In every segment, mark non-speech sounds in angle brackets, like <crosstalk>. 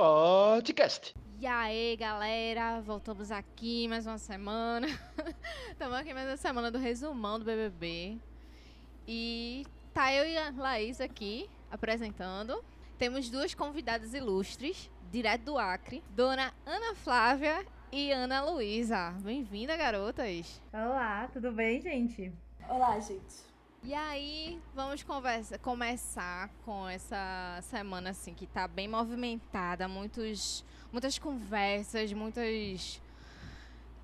podcast. E aí, galera, voltamos aqui mais uma semana. <laughs> Estamos aqui mais uma semana do resumão do BBB. E tá eu e a Laís aqui apresentando. Temos duas convidadas ilustres, direto do Acre, Dona Ana Flávia e Ana Luísa. Bem-vinda, garotas. Olá, tudo bem, gente? Olá, gente. E aí, vamos conversa, começar com essa semana assim que tá bem movimentada, muitos, muitas conversas, muitas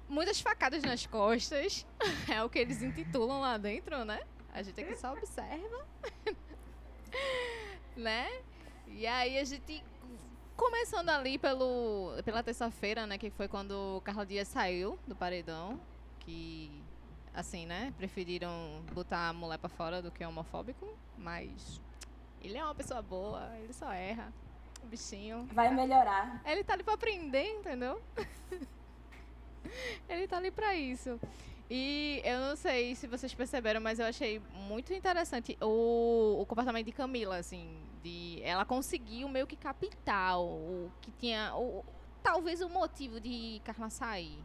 muitas facadas nas costas. <laughs> É o que eles intitulam lá dentro, né? A gente aqui só observa. <laughs> né? E aí a gente começando ali pelo pela terça-feira, né, que foi quando o Carla Dias saiu do paredão, que assim, né? Preferiram botar a mulher pra fora do que homofóbico, mas ele é uma pessoa boa, ele só erra. O bichinho. Vai melhorar. Ele tá ali pra aprender, entendeu? <laughs> ele tá ali pra isso. E eu não sei se vocês perceberam, mas eu achei muito interessante o, o comportamento de Camila, assim, de ela conseguiu meio que captar o que tinha, o, talvez o motivo de Carla sair.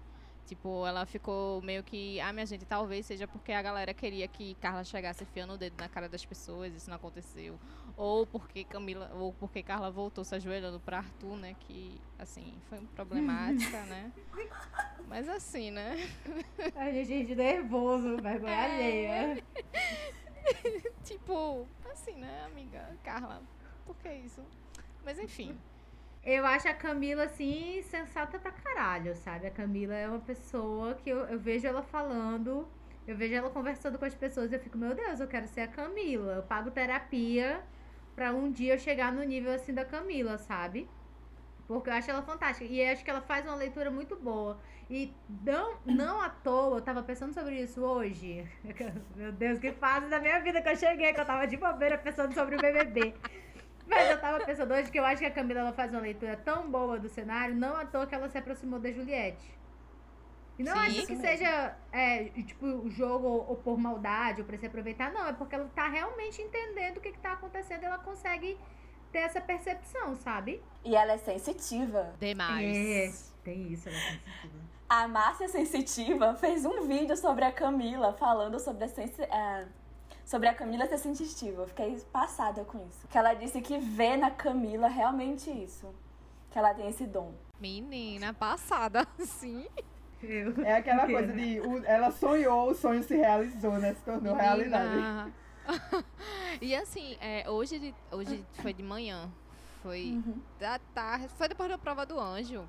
Tipo, ela ficou meio que. Ah, minha gente, talvez seja porque a galera queria que Carla chegasse enfiando o dedo na cara das pessoas, isso não aconteceu. Ou porque Camila. Ou porque Carla voltou se ajoelhando pra Arthur, né? Que, assim, foi problemática, <laughs> né? Mas assim, né? Ai, gente, nervoso, vergonha é... alheia. <laughs> tipo, assim, né, amiga? Carla, por que isso? Mas enfim. Eu acho a Camila, assim, sensata pra caralho, sabe? A Camila é uma pessoa que eu, eu vejo ela falando, eu vejo ela conversando com as pessoas e eu fico, meu Deus, eu quero ser a Camila. Eu pago terapia pra um dia eu chegar no nível, assim, da Camila, sabe? Porque eu acho ela fantástica. E acho que ela faz uma leitura muito boa. E não, não à toa, eu tava pensando sobre isso hoje. <laughs> Meu Deus, que fase da minha vida que eu cheguei, que eu tava de bobeira pensando sobre o BBB. Mas eu tava pensando hoje que eu acho que a Camila ela faz uma leitura tão boa do cenário, não à toa que ela se aproximou da Juliette. E não Sim, acho que seja, é, tipo, o jogo ou, ou, por maldade ou pra se aproveitar, não. É porque ela tá realmente entendendo o que, que tá acontecendo e ela consegue ter essa percepção, sabe? E ela é sensitiva. Demais. É, tem isso, ela é sensitiva. A Márcia Sensitiva fez um vídeo sobre a Camila falando sobre a sensibilidade sobre a Camila ser sensitiva. Eu fiquei passada com isso. Que ela disse que vê na Camila realmente isso. Que ela tem esse dom. Menina, passada, <laughs> sim. É aquela coisa de. Ela sonhou, o sonho se realizou, né? Se tornou Menina. realidade. <laughs> e assim, é, hoje, hoje foi de manhã. Foi uhum. da tarde. Foi depois da prova do anjo.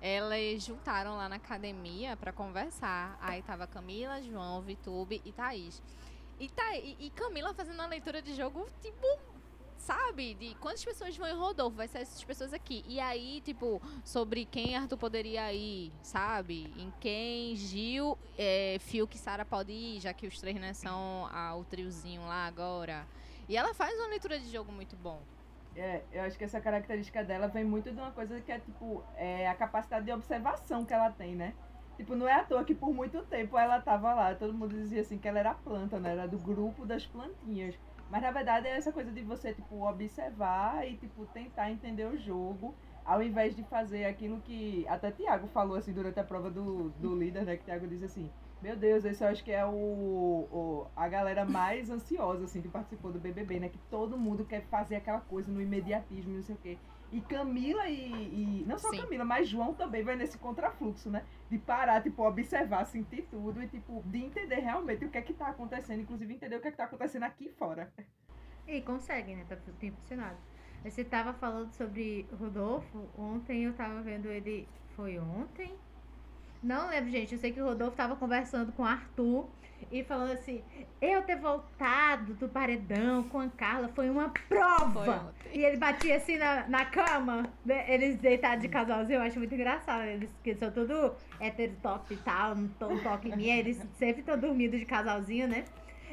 Elas juntaram lá na academia para conversar. Aí tava Camila, João, Vitube e Thaís. E, tá, e, e Camila fazendo uma leitura de jogo, tipo, sabe? De quantas pessoas vão em Rodolfo, vai ser essas pessoas aqui. E aí, tipo, sobre quem Arthur poderia ir, sabe? Em quem Gil, é, Fiuk e Sara pode ir, já que os três, né, são a, o triozinho lá agora. E ela faz uma leitura de jogo muito bom. É, eu acho que essa característica dela vem muito de uma coisa que é, tipo, é a capacidade de observação que ela tem, né? Tipo, não é à toa que por muito tempo ela tava lá. Todo mundo dizia assim que ela era planta, né? Era do grupo das plantinhas. Mas na verdade é essa coisa de você, tipo, observar e, tipo, tentar entender o jogo. Ao invés de fazer aquilo que até Tiago falou, assim, durante a prova do, do líder, né? Que Tiago disse assim, meu Deus, esse eu acho que é o, o, a galera mais ansiosa, assim, que participou do BBB, né? Que todo mundo quer fazer aquela coisa no imediatismo, não sei o quê. E Camila e, e não só Sim. Camila, mas João também vai nesse contrafluxo, né? De parar, tipo, observar, sentir tudo e, tipo, de entender realmente o que é que tá acontecendo, inclusive entender o que é que tá acontecendo aqui fora. E consegue, né? Tá tudo impressionado. Você tava falando sobre Rodolfo, ontem eu tava vendo ele. Foi ontem? Não lembro, gente. Eu sei que o Rodolfo tava conversando com o Arthur e falando assim: eu ter voltado do paredão com a Carla foi uma prova. Foi e ele batia assim na, na cama, né? eles deitados de casalzinho. Eu acho muito engraçado. Eles que são tudo hétero top e tal, não um toque em mim. Eles sempre estão dormindo de casalzinho, né?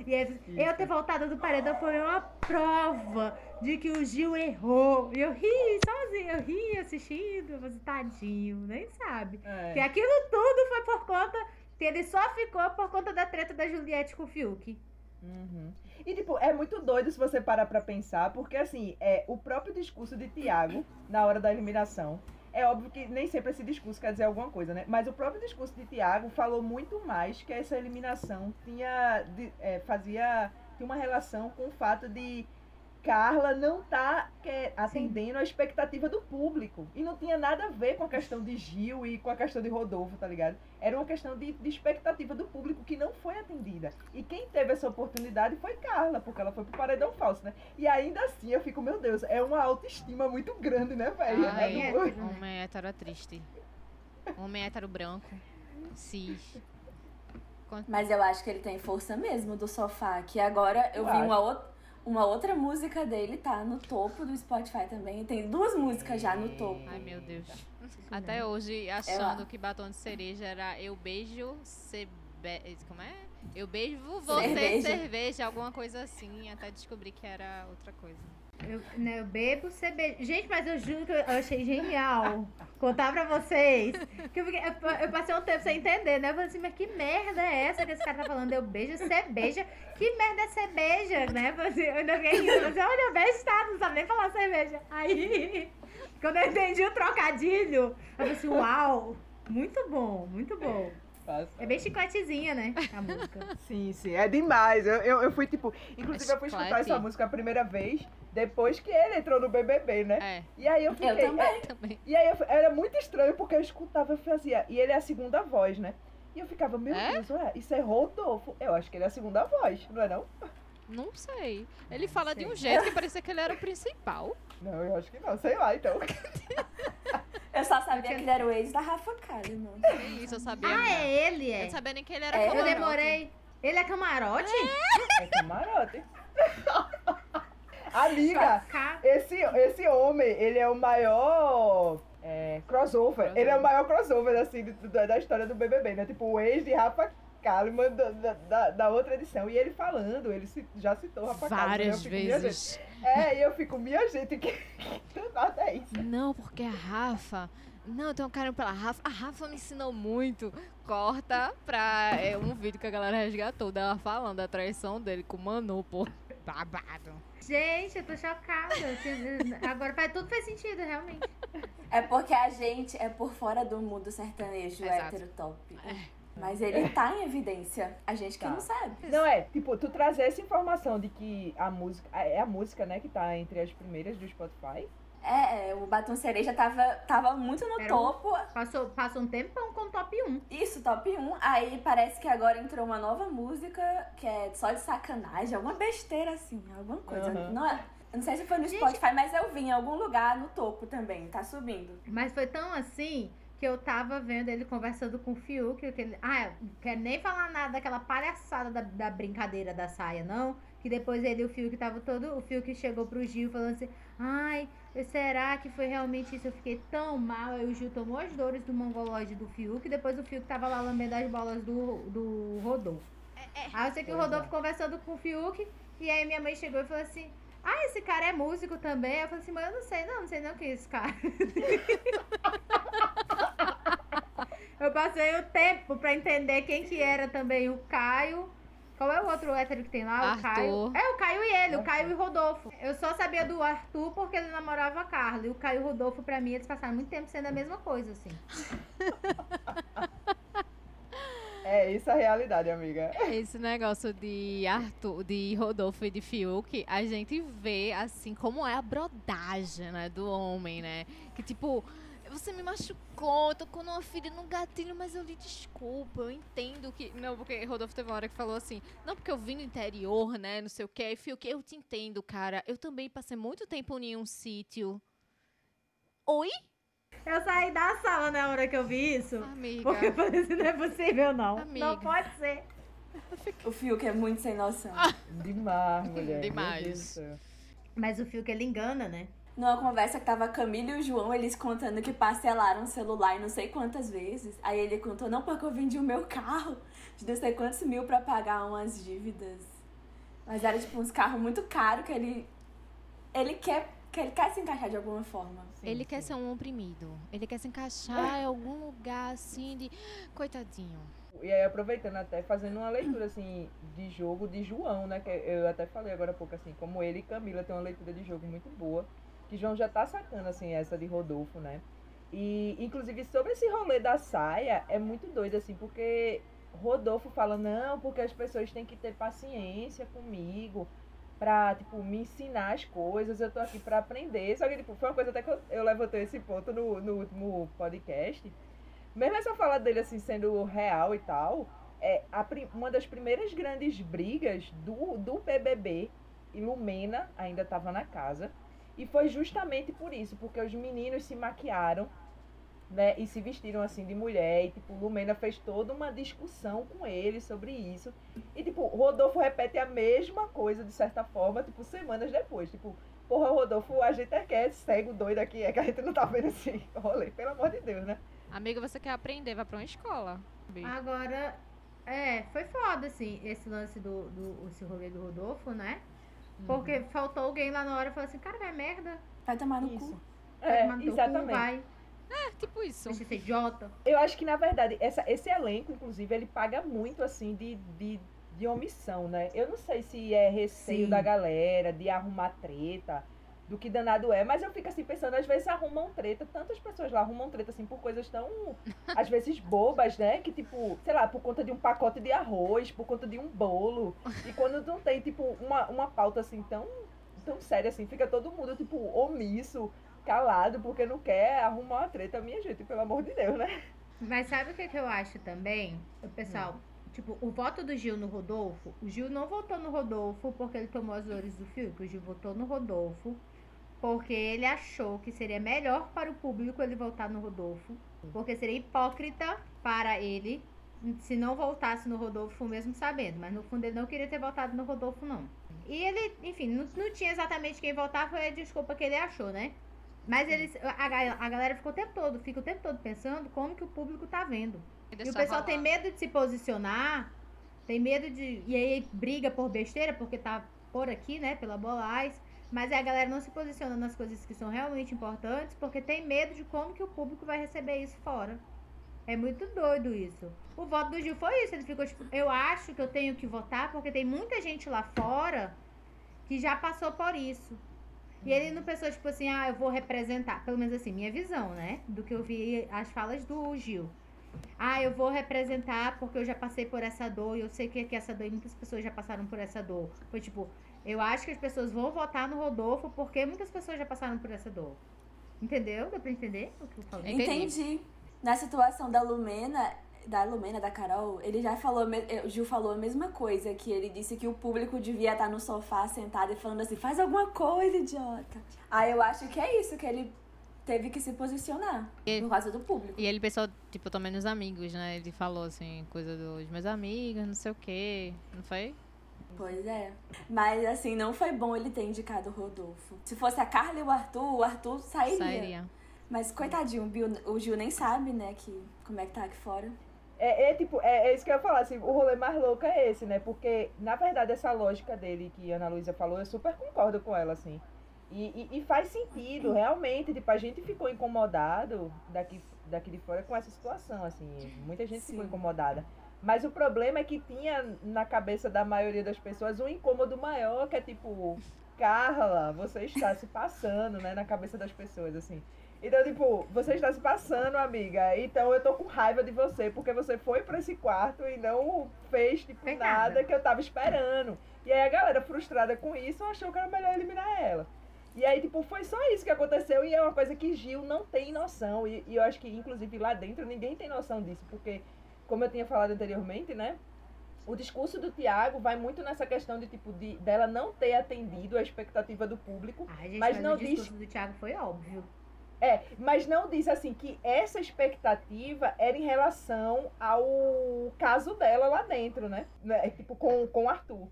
E aí, eu ter voltado do paredão foi uma prova de que o Gil errou. E eu ri sozinho, eu ri assistindo, mas tadinho, nem sabe. É. Que aquilo tudo foi por conta que ele só ficou por conta da treta da Juliette com o Fiuk. Uhum. E, tipo, é muito doido se você parar pra pensar, porque, assim, é o próprio discurso de Tiago, na hora da eliminação, é óbvio que nem sempre esse discurso quer dizer alguma coisa, né? Mas o próprio discurso de Tiago falou muito mais que essa eliminação tinha, de, é, fazia, tinha uma relação com o fato de Carla não tá é, atendendo a expectativa do público. E não tinha nada a ver com a questão de Gil e com a questão de Rodolfo, tá ligado? Era uma questão de, de expectativa do público que não foi atendida. E quem teve essa oportunidade foi Carla, porque ela foi pro paredão falso, né? E ainda assim eu fico, meu Deus, é uma autoestima muito grande, né, velho? Ah, né? é. Do- Homem hétero é triste. Homem hétero branco. Cis. Mas eu acho que ele tem força mesmo do sofá. Que agora eu Eu vi uma, outra uma outra música dele tá no topo do Spotify também. Tem duas músicas já no topo. Ai, meu Deus. Até hoje, achando que batom de cereja era eu beijo, você be... Como é? Eu beijo você, cerveja. Cerveja. alguma coisa assim. Até descobri que era outra coisa. Eu, né, eu bebo. Gente, mas eu juro que eu achei genial contar pra vocês. Que eu, fiquei- eu, eu passei um tempo sem entender, né? Eu falei assim, mas que merda é essa que esse cara tá falando? Eu beijo, beija. Que merda é beija, né? Eu falei assim, eu ainda fiquei rindo. Assim, olha, eu beijo, tá? Não sabe nem falar cerveja. Aí, quando eu entendi o trocadilho, eu falei assim, uau, muito bom, muito bom. É bem chicotezinha, né? A música. <laughs> Sim, sim, é demais. Eu, eu, eu fui, tipo, inclusive eu fui escutar essa música a primeira vez depois que ele entrou no BBB, né? É, E aí eu fiquei. Eu também. também. E aí eu- era muito estranho porque eu escutava e fazia. E ele é a segunda voz, né? E eu ficava, meu É? Deus, ué, isso é Rodolfo. Eu acho que ele é a segunda voz, não é não? Não sei. Ele fala de um sei. jeito que parecia que ele era o principal. <laughs> Não, eu acho que não, sei lá, então. <laughs> Eu só sabia que ele era o ex da Rafa Kalimann. Que <laughs> isso, eu sabia. Ah, não. é ele, Eu é. não sabia nem que ele era É, eu Eu camarote. demorei. Ele é camarote? É camarote. Amiga, esse, esse homem, ele é o maior é, crossover. Crossover. Ele é o maior crossover, assim, da, da história do BBB, né? Tipo, o ex de Rafa Kalimann da, da, da- outra edição. E ele falando, ele já citou Rafa Kalimann. né? Várias vezes. É, e eu fico, minha gente, que, <laughs> nada é isso? Não, porque a Rafa. Não, eu tenho um carinho pela Rafa. A Rafa me ensinou muito. Corta pra é, um vídeo que a galera resgatou dela falando da traição dele com o Manu, pô. Babado. Gente, eu tô chocada. <laughs> Agora faz, tudo faz sentido, realmente. É porque a gente é por fora do mundo sertanejo Exato. hétero top. Mas ele tá em evidência. A gente que Tá. não sabe. Não, é, tipo, tu trazer essa informação de que a música. É a música, né, que tá entre as primeiras do Spotify. É, é, o Batom Cereja tava, tava muito no Era um- topo. Passou, passou um tempão com top 1. Isso, top 1. Aí parece que agora entrou uma nova música que é só de sacanagem, alguma besteira assim, alguma coisa. Aham. Não, é- eu não sei se foi no Gente. Spotify, mas eu vi em algum lugar no topo também, tá subindo. Mas foi tão assim que eu tava vendo ele conversando com o Fiuk. Que ele, ah, eu não quero nem falar nada daquela palhaçada da, da brincadeira da saia, não. Que depois ele e o Fiuk tava todo. O Fiuk chegou pro Gil falando assim: ai, será que foi realmente isso? Eu fiquei tão mal. Aí o Gil tomou as dores do mongolóide do Fiuk. E depois o Fiuk tava lá lambendo as bolas do, do Rodolfo. Aí eu sei que o Rodolfo é. conversando com o Fiuk. E aí minha mãe chegou e falou assim: Ah, esse cara é músico também? Eu falei assim, mas eu não sei, não, não sei não quem é esse cara. <laughs> eu passei o tempo pra entender quem que era também o Caio. Qual é o outro hétero que tem lá? O Arthur. Caio. É, o Caio e ele, o Caio e o Rodolfo. Eu só sabia do Arthur porque ele namorava a Carla. E o Caio e o Rodolfo, pra mim, eles passaram muito tempo sendo a mesma coisa, assim. <laughs> É isso a realidade, amiga. Esse negócio de Arthur, de Rodolfo e de Fiuk, a gente vê assim como é a brodagem, né, do homem, né? Que tipo, você me machucou, tocou numa ferida no gatilho, mas eu lhe desculpo, eu entendo que. Não, porque Rodolfo teve uma hora que falou assim, não, porque eu vim do interior, né? Não sei o que. Aí Fiuk, eu te entendo, cara. Eu também passei muito tempo em um sítio. Oi? Eu saí da sala na hora que eu vi isso. Amiga. Porque eu falei assim, não é possível, não. Amiga. Não pode ser. O Fiuk é muito sem noção. Demais, mulher. Demais. Mas o Fiuk, ele engana, né? Numa conversa que tava a Camila e o João, eles contando que parcelaram o celular não sei quantas vezes. Aí ele contou, não, porque eu vendi o meu carro de não sei quantos mil pra pagar umas dívidas. Mas era tipo uns carros muito caros que ele. Ele quer, que ele quer se encaixar de alguma forma. Sim, Ele quer sim. ser um oprimido. Ele quer se encaixar em algum lugar assim de. Coitadinho. e aí aproveitando até, fazendo uma leitura, assim, de jogo de João, né? Que eu até falei agora há pouco, assim, como ele e Camila tem uma leitura de jogo muito boa, que João já tá sacando, assim, essa de Rodolfo, né? E, inclusive, sobre esse rolê da saia, é muito doido, assim, porque Rodolfo fala, não, porque as pessoas têm que ter paciência comigo pra, tipo, me ensinar as coisas, eu tô aqui pra aprender. Só que, tipo, foi uma coisa até que eu, eu levantei esse ponto no, no último podcast. Mesmo essa fala dele, assim, sendo real e tal, é a, uma das primeiras grandes brigas do, do BBB, e Lumena ainda tava na casa, e foi justamente por isso, porque os meninos se maquiaram né, e se vestiram assim de mulher, e tipo, Lumena fez toda uma discussão com ele sobre isso. E tipo, Rodolfo repete a mesma coisa de certa forma, tipo, semanas depois, tipo, porra, Rodolfo, a gente é que é cego, doido aqui, é que a gente não tá vendo assim, <laughs> rolê, pelo amor de Deus, né? Amiga, você quer aprender, vai pra uma escola. Agora, é, foi foda, assim, esse lance do, do esse rolê do Rodolfo, né? Porque uhum. faltou alguém lá na hora e falou assim, cara, vai merda. Vai tomar no isso. cu. Vai é, tomar no exatamente. Cu, vai. É, tipo isso. Deixa ser idiota. Eu acho que, na verdade, essa, esse elenco, inclusive, ele paga muito, assim, de, de, de omissão, né? Eu não sei se é receio Sim. da galera, de arrumar treta, do que danado é, mas eu fico assim pensando, às vezes arrumam treta, tantas pessoas lá arrumam treta, assim, por coisas tão, <laughs> às vezes, bobas, né? Que, tipo, sei lá, por conta de um pacote de arroz, por conta de um bolo. E quando não tem, tipo, uma, uma pauta, assim, tão, tão séria, assim, fica todo mundo, tipo, omisso, calado porque não quer arrumar uma treta, minha gente, pelo amor de Deus, né? Mas sabe o que, que eu acho também? O pessoal, hum. tipo, o voto do Gil no Rodolfo, o Gil não votou no Rodolfo porque ele tomou as dores do fio, o Gil votou no Rodolfo porque ele achou que seria melhor para o público ele votar no Rodolfo, porque seria hipócrita para ele se não voltasse no Rodolfo mesmo sabendo, mas no fundo ele não queria ter votado no Rodolfo não. E ele, enfim, não, não tinha exatamente quem votar, foi a desculpa que ele achou, né? Mas eles, a, a galera ficou o tempo todo, fica o tempo todo pensando como que o público tá vendo. E, e o pessoal rolar. tem medo de se posicionar, tem medo de. E aí briga por besteira, porque tá por aqui, né? Pela Bolais. Mas a galera não se posiciona nas coisas que são realmente importantes, porque tem medo de como que o público vai receber isso fora. É muito doido isso. O voto do Gil foi isso. Ele ficou tipo, eu acho que eu tenho que votar porque tem muita gente lá fora que já passou por isso. E ele não pensou, tipo assim, ah, eu vou representar. Pelo menos assim, minha visão, né? Do que eu vi as falas do Gil. Ah, eu vou representar porque eu já passei por essa dor e eu sei que, é que essa dor e muitas pessoas já passaram por essa dor. Foi tipo, eu acho que as pessoas vão votar no Rodolfo porque muitas pessoas já passaram por essa dor. Entendeu? Deu pra entender o que eu falei? Entendi. Na situação da Lumena, da Lumena, da Carol, ele já falou, o Gil falou a mesma coisa, que ele disse que o público devia estar no sofá sentado e falando assim, faz alguma coisa, idiota. Aí eu acho que é isso, que ele teve que se posicionar e, por causa do público. E ele pensou, tipo, também nos amigos, né? Ele falou assim, coisa dos meus amigos, não sei o quê, não foi? Pois é. Mas assim, não foi bom ele ter indicado o Rodolfo. Se fosse a Carla e o Arthur, o Arthur sairia. Sairia. Mas coitadinho, o Gil nem sabe, né, que, como é que tá aqui fora. É, é, tipo, é, é, isso que eu ia falar, assim, o rolê mais louco é esse, né? Porque, na verdade, essa lógica dele que a Ana Luísa falou, eu super concordo com ela, assim. E, e, e, faz sentido, realmente, tipo, a gente ficou incomodado daqui, daqui de fora com essa situação, assim. Muita gente Sim. ficou incomodada. Mas o problema é que tinha na cabeça da maioria das pessoas um incômodo maior, que é tipo, Carla, você está se passando, né, na cabeça das pessoas, assim. Então, tipo, você está se passando, amiga. Então eu tô com raiva de você, porque você foi para esse quarto e não fez, tipo, nada. nada que eu tava esperando. E aí a galera, frustrada com isso, achou que era melhor eliminar ela. E aí, tipo, foi só isso que aconteceu e é uma coisa que Gil não tem noção. E, e eu acho que, inclusive, lá dentro ninguém tem noção disso, porque, como eu tinha falado anteriormente, né? O discurso do Tiago vai muito nessa questão de, tipo, de, dela não ter atendido a expectativa do público. Ai, gente, mas, mas não o discurso do Tiago foi óbvio. É, mas não diz assim que essa expectativa era em relação ao caso dela lá dentro, né? É, tipo, com, com o Arthur.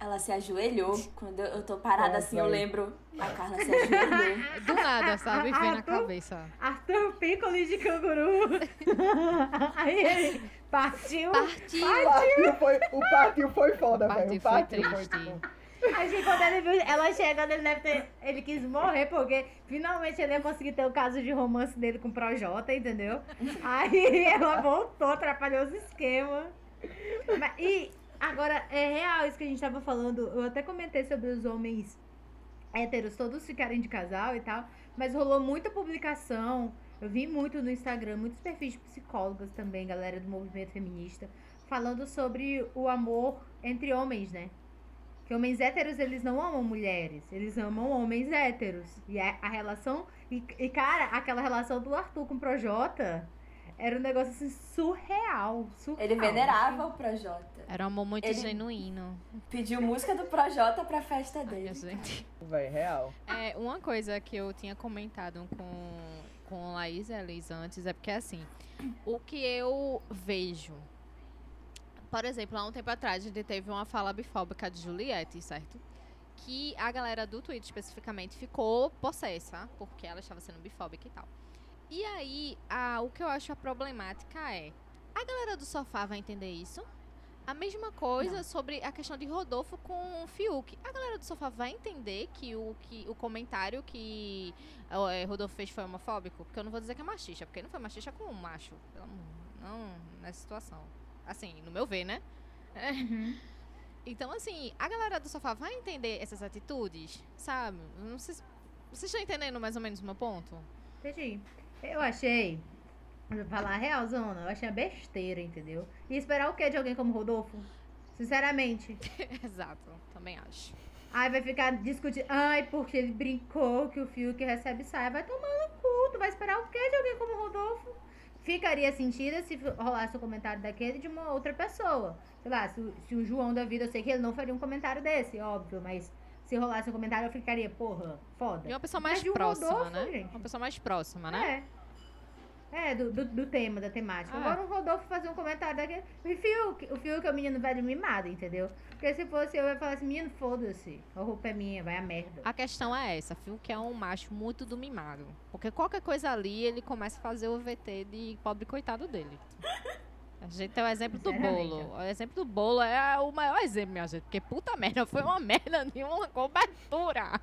Ela se ajoelhou. Quando eu tô parada assim, eu lembro. A Carla se ajoelhou. <laughs> Do nada, sabe? Vem na cabeça. Arthur Piccoli de canguru. <laughs> Aí partiu. Partiu. Partiu. Foi, o partiu foi foda, velho. O partiu foi triste. Foi, Acho que quando ele viu ela chegando, ele deve ter. Ele quis morrer, porque finalmente ele ia conseguir ter o caso de romance dele com o Projota, entendeu? Aí <laughs> ela voltou, atrapalhou os esquemas. Mas- e agora, é real isso que a gente tava falando. Eu até comentei sobre os homens héteros todos ficarem de casal e tal. Mas rolou muita publicação. Eu vi muito no Instagram, muitos perfis de psicólogas também, galera do movimento feminista, falando sobre o amor entre homens, né? Que homens héteros, eles não amam mulheres, eles amam homens héteros. E a, a relação. E, e, cara, aquela relação do Arthur com o Projota era um negócio assim surreal. surreal. Ele venerava o Projota. Era um amor muito Ele- genuíno. Pediu música do Projota pra festa Ai, dele. gente. Véi, real. É, uma coisa que eu tinha comentado com, com Laís e a Liz antes é porque, assim, o que eu vejo. Por exemplo, há um tempo atrás a gente teve uma fala bifóbica de Juliette, certo? Que a galera do Twitter especificamente ficou possessa, porque ela estava sendo bifóbica e tal. E aí, a, o que eu acho a problemática é: a galera do sofá vai entender isso? A mesma coisa sobre a questão de Rodolfo com o Fiuk. A galera do sofá vai entender que o, que, o comentário que eh, Rodolfo fez foi homofóbico? Porque eu não vou dizer que é machista, porque não foi machista com um macho. Pelo amor- Não nessa situação. Assim, no meu ver, né? Uhum. Então, assim, a galera do sofá vai entender essas atitudes, sabe? Não sei se- Vocês estão entendendo mais ou menos o meu ponto? Entendi. Eu achei. Vou falar a real, Zona. Eu achei uma besteira, entendeu? E esperar o quê de alguém como Rodolfo? Sinceramente. <laughs> Exato, também acho. Aí vai ficar discutindo. Ai, porque ele brincou que o Fiuk recebe saia. Vai tomar no cu. Tu vai esperar o quê de alguém como Rodolfo? Ficaria sentido se rolasse um comentário daquele de uma outra pessoa. Sei lá, se, o- se o João da vida, eu sei que ele não faria um comentário desse, óbvio, mas se rolasse um comentário eu ficaria, porra, foda. E uma pessoa mais próxima, Rodolfo, né? gente. Uma pessoa mais próxima, né? É. É, do, do, do tema, da temática. É. Agora o Rodolfo fazer um comentário daquele. O Fiuk, o Fiuk é o menino velho mimado, entendeu? Porque se fosse eu, eu ia falar assim, menino, foda-se. A roupa é minha, vai a merda. A questão é essa, que é um macho muito do mimado. Porque qualquer coisa ali, ele começa a fazer o VT de pobre coitado dele. A gente tem o exemplo do bolo. O exemplo do bolo é o maior exemplo, minha gente. Porque puta merda, foi uma merda de uma cobertura.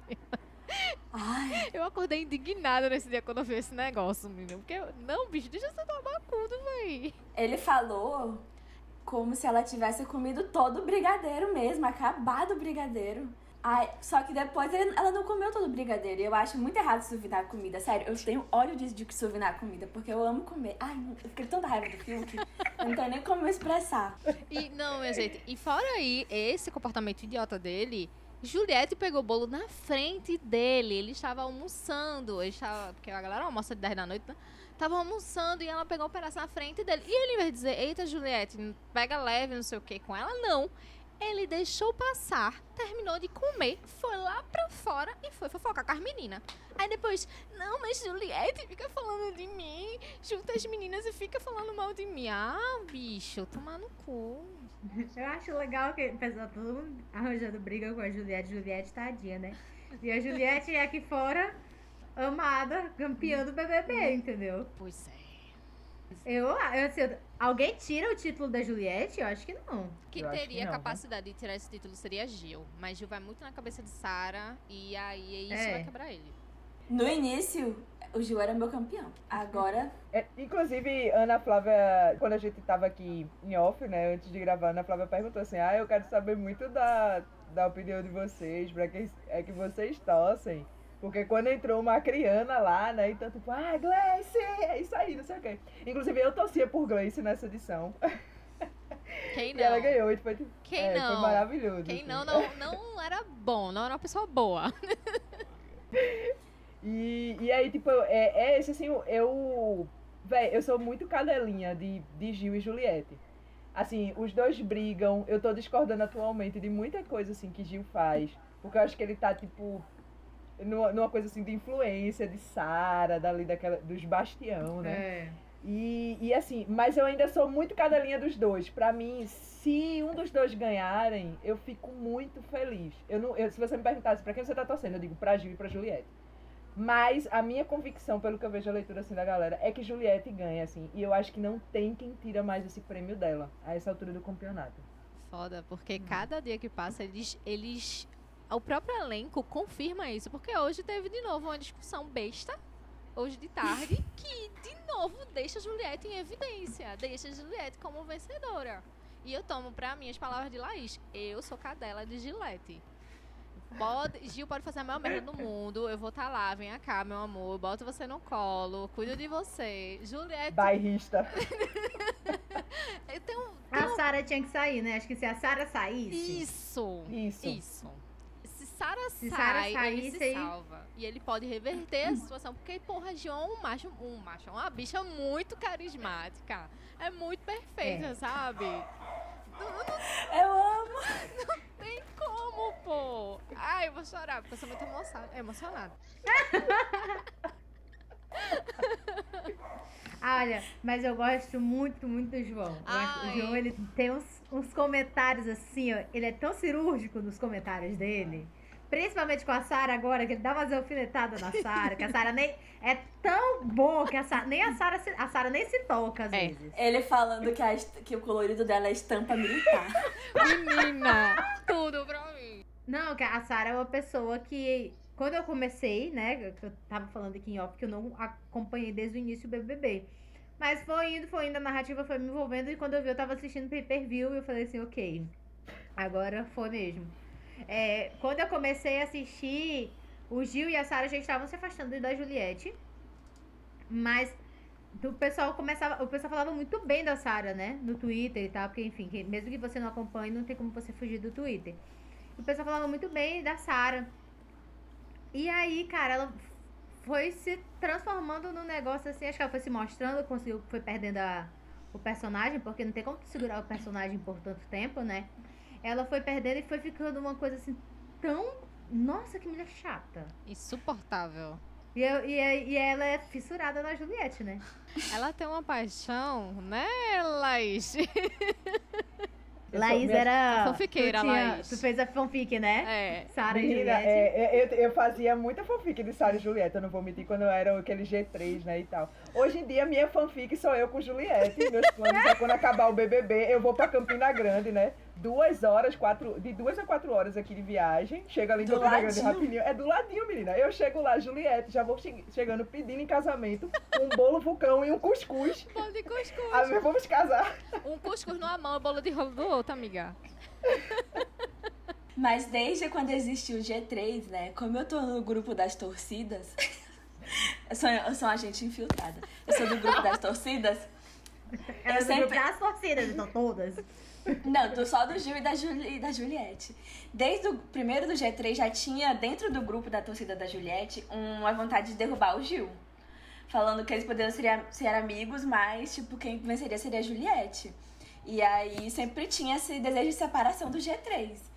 Ai, Eu acordei indignada nesse dia quando eu vi esse negócio, menino. Porque, eu- não, bicho, deixa eu ser babacudo, véi. ele falou como se ela tivesse comido todo o brigadeiro mesmo, acabado o brigadeiro. Ai, só que depois ele- ela não comeu todo o brigadeiro. E eu acho muito errado suvinar comida. Sério, eu tenho ódio de, de suvinar comida, porque eu amo comer. Ai, eu fiquei tanta raiva do Fiuk. Eu não tenho nem como expressar. E, não, minha gente, e fora aí, esse comportamento idiota dele, Juliette pegou o bolo na frente dele. Ele estava almoçando. Ele estava, porque a galera almoça de 10 da noite, né? Tava almoçando e ela pegou o pedaço na frente dele. E ele, em vez de dizer, eita, Juliette, pega leve, não sei o que, com ela, não. Ele deixou passar, terminou de comer, foi lá pra fora e foi fofocar com as meninas. Aí depois, não, mas Juliette fica falando de mim, junta as meninas e fica falando mal de mim. Ah, bicho, tomar no cu. Eu acho legal que o pessoal todo mundo arranjando briga com a Juliette. Juliette tadinha, né? E a Juliette é aqui fora, amada, campeã do BBB, entendeu? Pois é. Eu, eu assim, alguém tira o título da Juliette? Eu acho que não. Quem Eu teria que não, capacidade de tirar esse título seria Gil. Mas Gil vai muito na cabeça de Sara e aí isso É. vai quebrar ele. No início, o Gil era meu campeão. Agora, É, inclusive, Ana Flávia, quando a gente tava aqui em off, né, antes de gravar, Ana Flávia perguntou assim: Ah, eu quero saber muito da, da opinião de vocês, pra quem é que vocês torcem. Porque quando entrou uma criana lá, né, então tipo, ah, Gleice, é isso aí, não sei o quê. Inclusive, eu torcia por Gleice nessa edição. <laughs> Quem E ela não? ganhou, e foi, tipo, Quem é, não? foi maravilhoso. Quem assim. não, não, não era bom, não era uma pessoa boa. <laughs> E, e aí, tipo, é, é esse assim, eu- eu. Véi, eu sou muito cadelinha de, de Gil e Juliette. Assim, os dois brigam, eu tô discordando atualmente de muita coisa assim que Gil faz. Porque eu acho que ele tá, tipo, numa, numa coisa assim de influência de Sara, dali daquela, dos Bastião, né? É. E, e assim, mas eu ainda sou muito cadelinha dos dois. Pra mim, se um dos dois ganharem, eu fico muito feliz. Eu não, eu- se você me perguntasse pra quem você tá torcendo, eu digo pra Gil e pra Juliette. Mas a minha convicção, pelo que eu vejo a leitura assim da galera, é que Juliette ganha, assim. E eu acho que não tem quem tira mais esse prêmio dela, a essa altura do campeonato. Foda, porque Hum. cada dia que passa, eles, eles o próprio elenco confirma isso, porque hoje teve de novo uma discussão besta, hoje de tarde, <laughs> que de novo deixa a Juliette em evidência, deixa a Juliette como vencedora. E eu tomo pra mim as palavras de Laís. Eu sou cadela de Gillette. Pode, Gil pode fazer a maior merda do mundo. Eu vou estar tá lá, vem cá, meu amor. Boto você no colo, cuido de você. Juliette. Bairrista. <laughs> eu tenho, tenho... A Sara tinha que sair, né? Acho que se a Sara saísse. Isso. Isso. Isso. Sara sai, saísse, ele se salva. E ele pode reverter a situação. Porque, porra, João é um macho, um macho, uma bicha muito carismática. É muito perfeita, é. sabe? Eu amo. Não tem como, pô. Ai, eu vou chorar, porque eu sou muito emocionada. emocionada. <laughs> Olha, mas eu gosto muito, muito do João. O João, ele tem uns, uns comentários assim, ó. Ele é tão cirúrgico nos comentários dele. Principalmente com a Sara agora, que ele dá umas alfinetadas na Sara, que a Sara nem. É tão bom que a Sara. Nem a Sara a Sara nem se toca às é. vezes. Ele falando que, a, que o colorido dela é estampa militar. <laughs> Menina! tudo pra mim. Não, que a Sara é uma pessoa que. Quando eu comecei, né? Eu tava falando aqui em off que eu não acompanhei desde o início o BBB. Mas foi indo, foi indo, a narrativa foi me envolvendo. E quando eu vi, eu tava assistindo pay per view e eu falei assim, ok. Agora foi mesmo. É, quando eu comecei a assistir, o Gil e a Sara já estavam se afastando da Juliette. Mas o pessoal começava, o pessoal falava muito bem da Sara, né, no Twitter e tal, porque enfim, que, mesmo que você não acompanhe, não tem como você fugir do Twitter. O pessoal falava muito bem da Sara. E aí, cara, ela foi se transformando num negócio assim, acho que ela foi se mostrando, conseguiu, foi perdendo a, o personagem, porque não tem como segurar o personagem por tanto tempo, né? Ela foi perdendo e foi ficando uma coisa assim tão. Nossa, que mulher chata. Insuportável. E, eu, e, e ela é fissurada na Juliette, né? <laughs> Ela tem uma paixão, né, Laís? Laís era. A fanfiqueira, tinha, Laís. Tu fez a fanfic, né? É. Sara e Juliette. É, é, eu, eu fazia muita fanfic de Sara e Juliette, eu não vou mentir, quando eu era aquele G3, né, e tal. Hoje em dia, minha fanfic sou eu com Juliette. Meus planos é quando acabar o BBB, eu vou pra Campina Grande, né? duas horas, quatro, de duas a quatro horas aqui de viagem. Chega ali em Campina Grande rapidinho. É do ladinho, menina. Eu chego lá, Juliette, já vou che chegando pedindo em casamento um bolo vulcão e um cuscuz. Bolo de cuscuz. Ah, vamos casar. Um cuscuz numa mão e bolo de rolo do outro, amiga. Mas desde quando existiu o G3, né? Como eu tô no grupo das torcidas. Eu, sou, eu sou agente infiltrada. Eu sou do grupo das torcidas. Ela é do sempre... grupo das torcidas, então todas. Não, do, só do Gil e da, Juli, da Juliette. Desde o primeiro do G3 já tinha, dentro do grupo da torcida da Juliette, uma vontade de derrubar o Gil. Falando que eles poderiam ser, ser amigos, mas, tipo, quem venceria seria a Juliette. E aí sempre tinha esse desejo de separação do G3.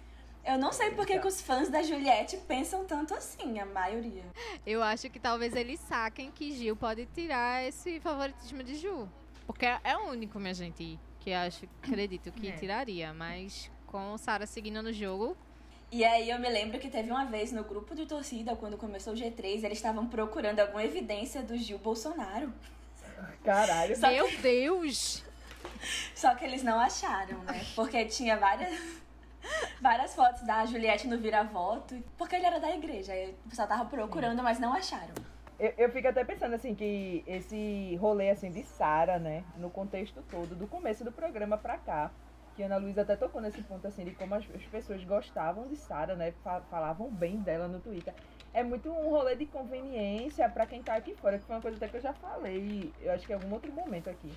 Eu não sei por que os fãs da Juliette pensam tanto assim, a maioria. Eu acho que talvez eles saquem que Gil pode tirar esse favoritismo de Ju. Porque é o único, minha gente que acho, acredito que é. tiraria, mas com Sara seguindo no jogo. E aí eu me lembro que teve uma vez no grupo de torcida, quando começou o G3, eles estavam procurando alguma evidência do Gil Bolsonaro. Caralho. Só Meu que... Deus! <laughs> Só que eles não acharam, né? Porque tinha várias várias fotos da Juliette no vira-voto, porque ele era da igreja. Aí o pessoal tava procurando, mas não acharam. Eu, eu fico até pensando assim que esse rolê assim de Sara, né, no contexto todo, do começo do programa pra cá, que Ana Luísa até tocou nesse ponto assim de como as, as pessoas gostavam de Sara, né, falavam bem dela no Twitter. É muito um rolê de conveniência para quem tá aqui fora, que foi uma coisa até que eu já falei, eu acho que em algum outro momento aqui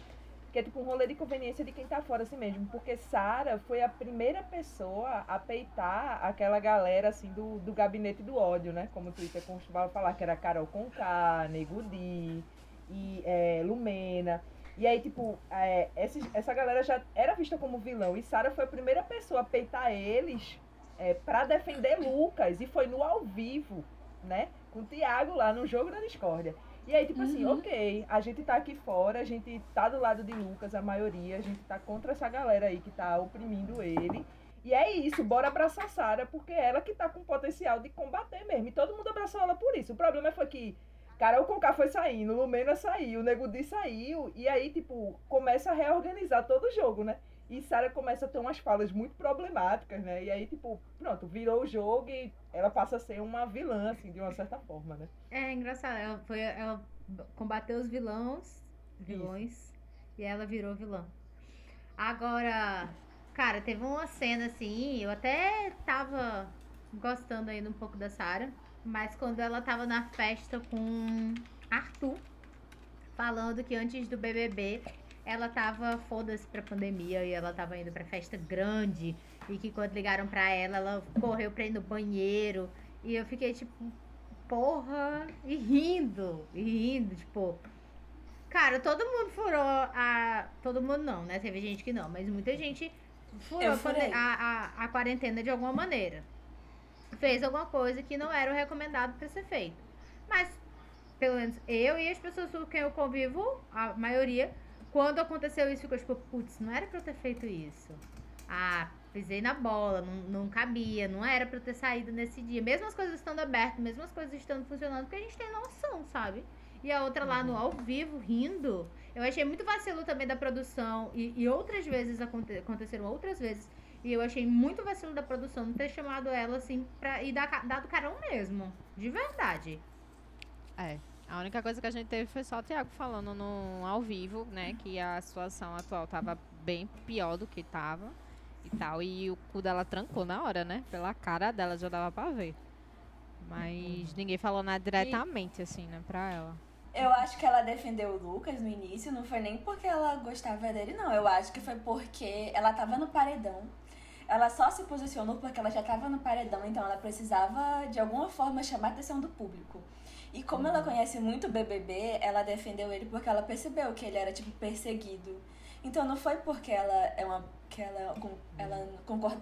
que é tipo um rolê de conveniência de quem tá fora assim mesmo. Porque Sara foi a primeira pessoa a peitar aquela galera assim do, do gabinete do ódio, né? Como o Twitter costumava falar, que era Carol Conká, Nego Di e é, Lumena. E aí, tipo, é, essa, essa galera já era vista como vilão. E Sara foi a primeira pessoa a peitar eles é, para defender Lucas. E foi no ao vivo, né? Com o Thiago lá no jogo da discórdia. E aí, tipo assim, uhum. assim, ok, a gente tá aqui fora, a gente tá do lado de Lucas, a maioria, a gente tá contra essa galera aí que tá oprimindo ele. E é isso, bora abraçar Sara, porque é ela que tá com potencial de combater mesmo. E todo mundo abraçou ela por isso. O problema foi que Carol Conká foi saindo, Lumena saiu, Nego Di saiu, e aí, tipo, começa a reorganizar todo o jogo, né? E Sara começa a ter umas falas muito problemáticas, né? E aí, tipo, pronto, virou o jogo e ela passa a ser uma vilã, assim, de uma certa forma, né? É engraçado, ela, foi, ela combateu os vilões, vilões, Isso. e ela virou vilã. Agora, cara, teve uma cena assim, eu até tava gostando ainda um pouco da Sarah, mas quando ela tava na festa com Arthur, falando que antes do BBB ela tava foda-se pra pandemia e ela tava indo pra festa grande e que quando ligaram pra ela, ela correu pra ir no banheiro e eu fiquei tipo, porra, e rindo, e rindo, tipo, cara, todo mundo furou a. Todo mundo não, né? Teve gente que não, mas muita gente furou a, a, a quarentena de alguma maneira. Fez alguma coisa que não era o recomendado pra ser feito. Mas, pelo menos eu e as pessoas com quem eu convivo, a maioria, quando aconteceu isso, ficou tipo, putz, não era pra eu ter feito isso. Ah, pisei na bola, não, não cabia, não era pra eu ter saído nesse dia. Mesmo as coisas estando abertas, mesmo as coisas estando funcionando, porque a gente tem noção, sabe? E a outra lá no uhum. ao vivo, rindo. Eu achei muito vacilo também da produção. E, e outras vezes aconte, aconteceram outras vezes. E eu achei muito vacilo da produção não ter chamado ela assim pra. E dar, dado carão mesmo. De verdade. É. A única coisa que a gente teve foi só o Thiago falando no ao vivo, né? Que a situação atual tava bem pior do que tava e tal. E o cu dela trancou na hora, né? Pela cara dela já dava pra ver. Mas uhum. ninguém falou nada diretamente, e... assim, né, pra ela. Eu acho que ela defendeu o Lucas no início, não foi nem porque ela gostava dele, não. Eu acho que foi porque ela tava no paredão. Ela só se posicionou porque ela já tava no paredão, então ela precisava de alguma forma chamar a atenção do público. E como ela conhece muito o BBB, ela defendeu ele porque ela percebeu que ele era, tipo, perseguido. Então não foi porque ela é uma que ela, ela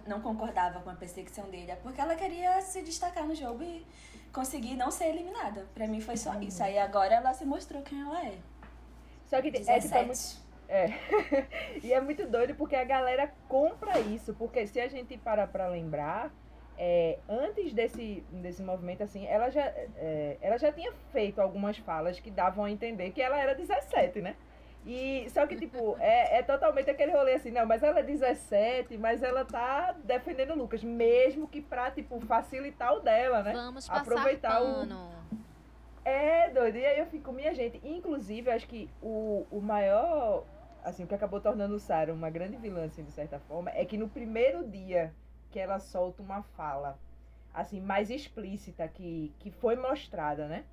não concordava com a perseguição dele, é porque ela queria se destacar no jogo e conseguir não ser eliminada. Pra mim foi só uhum. isso. Aí agora ela se mostrou quem ela é. Só que 17. é, tipo, é muito... É. <laughs> e é muito doido porque a galera compra isso. Porque se a gente parar pra lembrar, é, antes desse, desse movimento, assim, ela já, é, ela já tinha feito algumas falas que davam a entender que ela era 17, né? E, só que, tipo, é, é totalmente aquele rolê assim, não, mas ela é 17, mas ela tá defendendo o Lucas, mesmo que pra, tipo, facilitar o dela, né? Vamos passar Aproveitar pano. o. É, doido. E aí eu fico, minha gente, inclusive, acho que o, o maior, assim, o que acabou tornando o Sarah uma grande vilã, assim, de certa forma, é que no primeiro dia que ela solta uma fala, assim, mais explícita, que, que foi mostrada, né?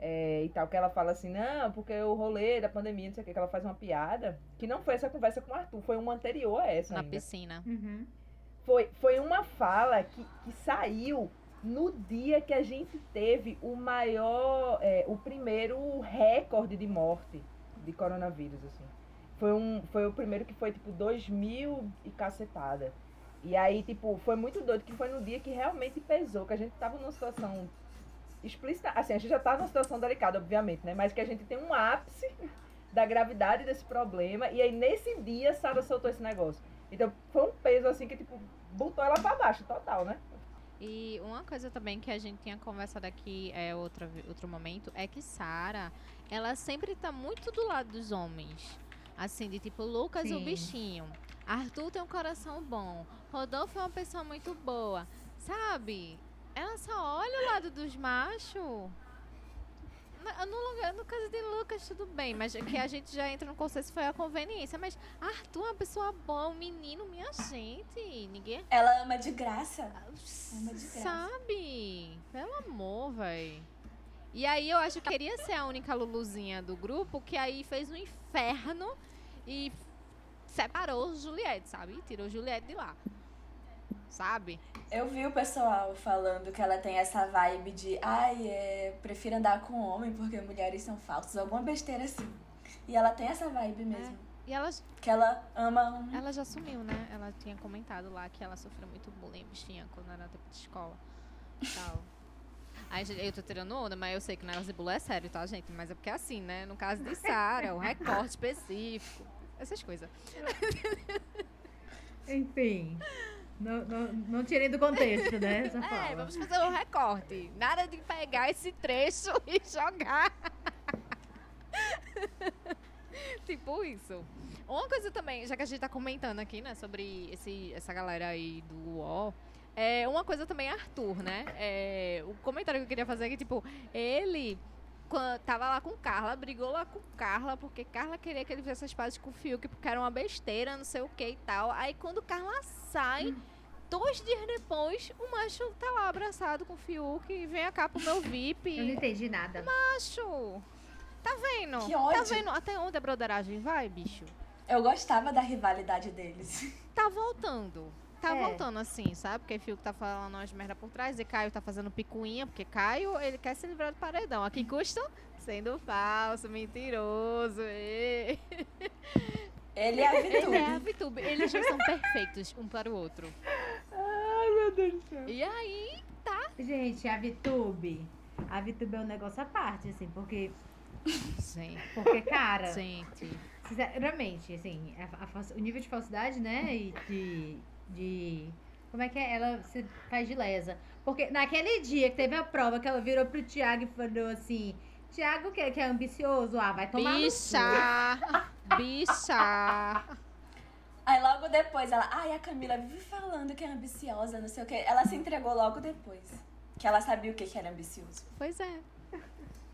É, e tal, que ela fala assim, não, porque o rolê da pandemia, não sei o que, que ela faz uma piada, que não foi essa conversa com o Arthur, foi uma anterior a essa. Na ainda. piscina. Uhum. Foi, foi uma fala que, que saiu no dia que a gente teve o maior, é, o primeiro recorde de morte de coronavírus, assim. Foi, um, foi o primeiro que foi, tipo, 2 mil e cacetada. E aí, tipo, foi muito doido, que foi no dia que realmente pesou, que a gente tava numa situação explícita. Assim, a gente já tá numa situação delicada, obviamente, né? Mas que a gente tem um ápice da gravidade desse problema. E aí, nesse dia, Sara soltou esse negócio. Então, foi um peso, assim, que, tipo, botou ela pra baixo, total, né? E uma coisa também que a gente tinha conversado aqui, é outro, outro momento, é que Sara, ela sempre tá muito do lado dos homens. Assim, de tipo, Lucas Sim. o bichinho. Arthur tem um coração bom. Rodolfo é uma pessoa muito boa. Sabe? Ela só olha o lado dos machos. No, no caso de Lucas, tudo bem, mas que a gente já entra no consenso foi a conveniência. Mas Arthur é uma pessoa boa, um menino, minha gente. Ninguém. Ela ama de graça. Ama de graça. Sabe? Pelo amor, velho. E aí eu acho que queria ser a única Luluzinha do grupo, que aí fez um inferno e separou Juliette, sabe? Tirou Juliette de lá sabe? Eu vi o pessoal falando que ela tem essa vibe de ai, é, prefiro andar com homem porque mulheres são falsas, alguma besteira assim. E ela tem essa vibe mesmo. É. E ela, que ela ama. Ela já sumiu, né? Ela tinha comentado lá que ela sofreu muito bullying, bichinha, quando era tempo de escola. Tal. <laughs> Aí eu tô tirando onda, mas eu sei que o negócio de é sério, tá, gente? Mas é porque é assim, né? No caso de Sara, o recorte específico. Essas coisas. <laughs> Enfim. Não, não, não tirei do contexto, né? Essa <laughs> é, fala. vamos fazer um recorte. Nada de pegar esse trecho <laughs> e jogar. tipo isso. Uma coisa também, já que a gente tá comentando aqui, né, sobre esse, essa galera aí do UOL, É, uma coisa também, Arthur, né? É, o comentário que eu queria fazer é que, tipo, ele quando, tava lá com Carla, brigou lá com Carla, porque Carla queria que ele fizesse as pazes com o Fiuk, porque era uma besteira, não sei o que e tal. Aí quando Carla sai, hum. dois dias depois, o macho tá lá abraçado com o Fiuk e vem cá pro meu VIP. Eu não entendi nada. Macho! Tá vendo? Que ódio. Tá vendo até onde a broderagem vai, bicho? Eu gostava da rivalidade deles. Tá voltando tá é. voltando assim, sabe? Porque Fiuk tá falando umas merda por trás e Caio tá fazendo picuinha, porque Caio, ele quer se livrar do paredão. Aqui custa sendo falso, mentiroso. E... Ele é a Vitube. Ele é a Vitube. Eles já são perfeitos um para o outro. Ai, meu Deus do céu. E aí, tá. Gente, a Vitube. A Vitube é um negócio à parte, assim, porque. Sim. Porque, cara. Gente. Sinceramente, assim, a, a, o nível de falsidade, né? E de de. Como é que é? Ela se faz de lesa. Porque naquele dia que teve a prova, que ela virou pro Thiago e falou assim: Thiago, que, que é ambicioso? Ah, vai tomar Bicha! <laughs> Bicha! Aí logo depois ela, ai, a Camila vive falando que é ambiciosa, não sei o que. Ela se entregou logo depois. Que ela sabia o que, que era ambicioso. Pois é.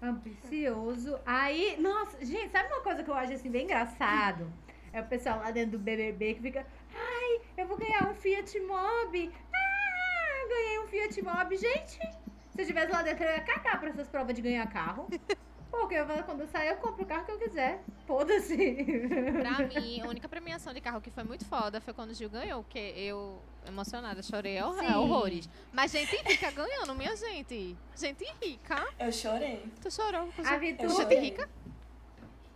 Ambicioso. Aí, nossa, gente, sabe uma coisa que eu acho assim bem engraçado? É o pessoal lá dentro do BBB que fica, ai, eu vou ganhar um Fiat Mobi. Ah, ganhei um Fiat Mobi. Gente, se eu estivesse lá dentro, eu ia cagar pra essas provas de ganhar carro. Porque eu, quando eu sair, eu compro o carro que eu quiser. Foda-se. Pra mim, a única premiação de carro que foi muito foda foi quando o Gil ganhou, porque eu, emocionada, chorei horrores. Mas gente rica ganhando, minha gente. Gente rica. Eu chorei. Tu chorou? A Vitória. Gente rica?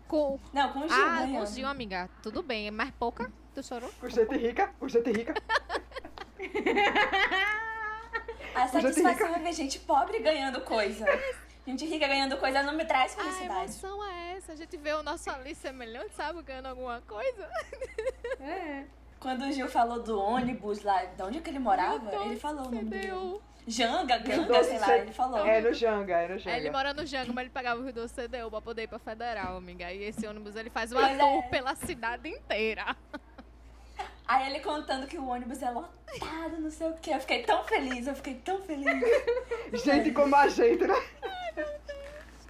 Com... Não, com o Gil. Ah, com o Gil, amiga. Tudo bem, mas pouca. Tu chorou? Com gente rica, com gente rica. <laughs> A satisfação é ver gente pobre ganhando coisa. Gente rica ganhando coisa não me traz felicidade. A emoção é essa. A gente vê o nosso ali semelhante, sabe? Ganhando alguma coisa. É. Quando o Gil falou do ônibus lá, de onde que ele morava, ele falou o nome dele. Janga, Ganga, sei lá, ele falou. É no Janga, é no Janga. ele mora no Janga, mas ele pagava o Rio Doce CDU pra poder ir pra Federal, amiga. E esse ônibus ele faz uma tour é. pela cidade inteira. Aí ele contando que o ônibus é lotado, não sei o que. Eu fiquei tão feliz, eu fiquei tão feliz. <laughs> gente como a gente, né?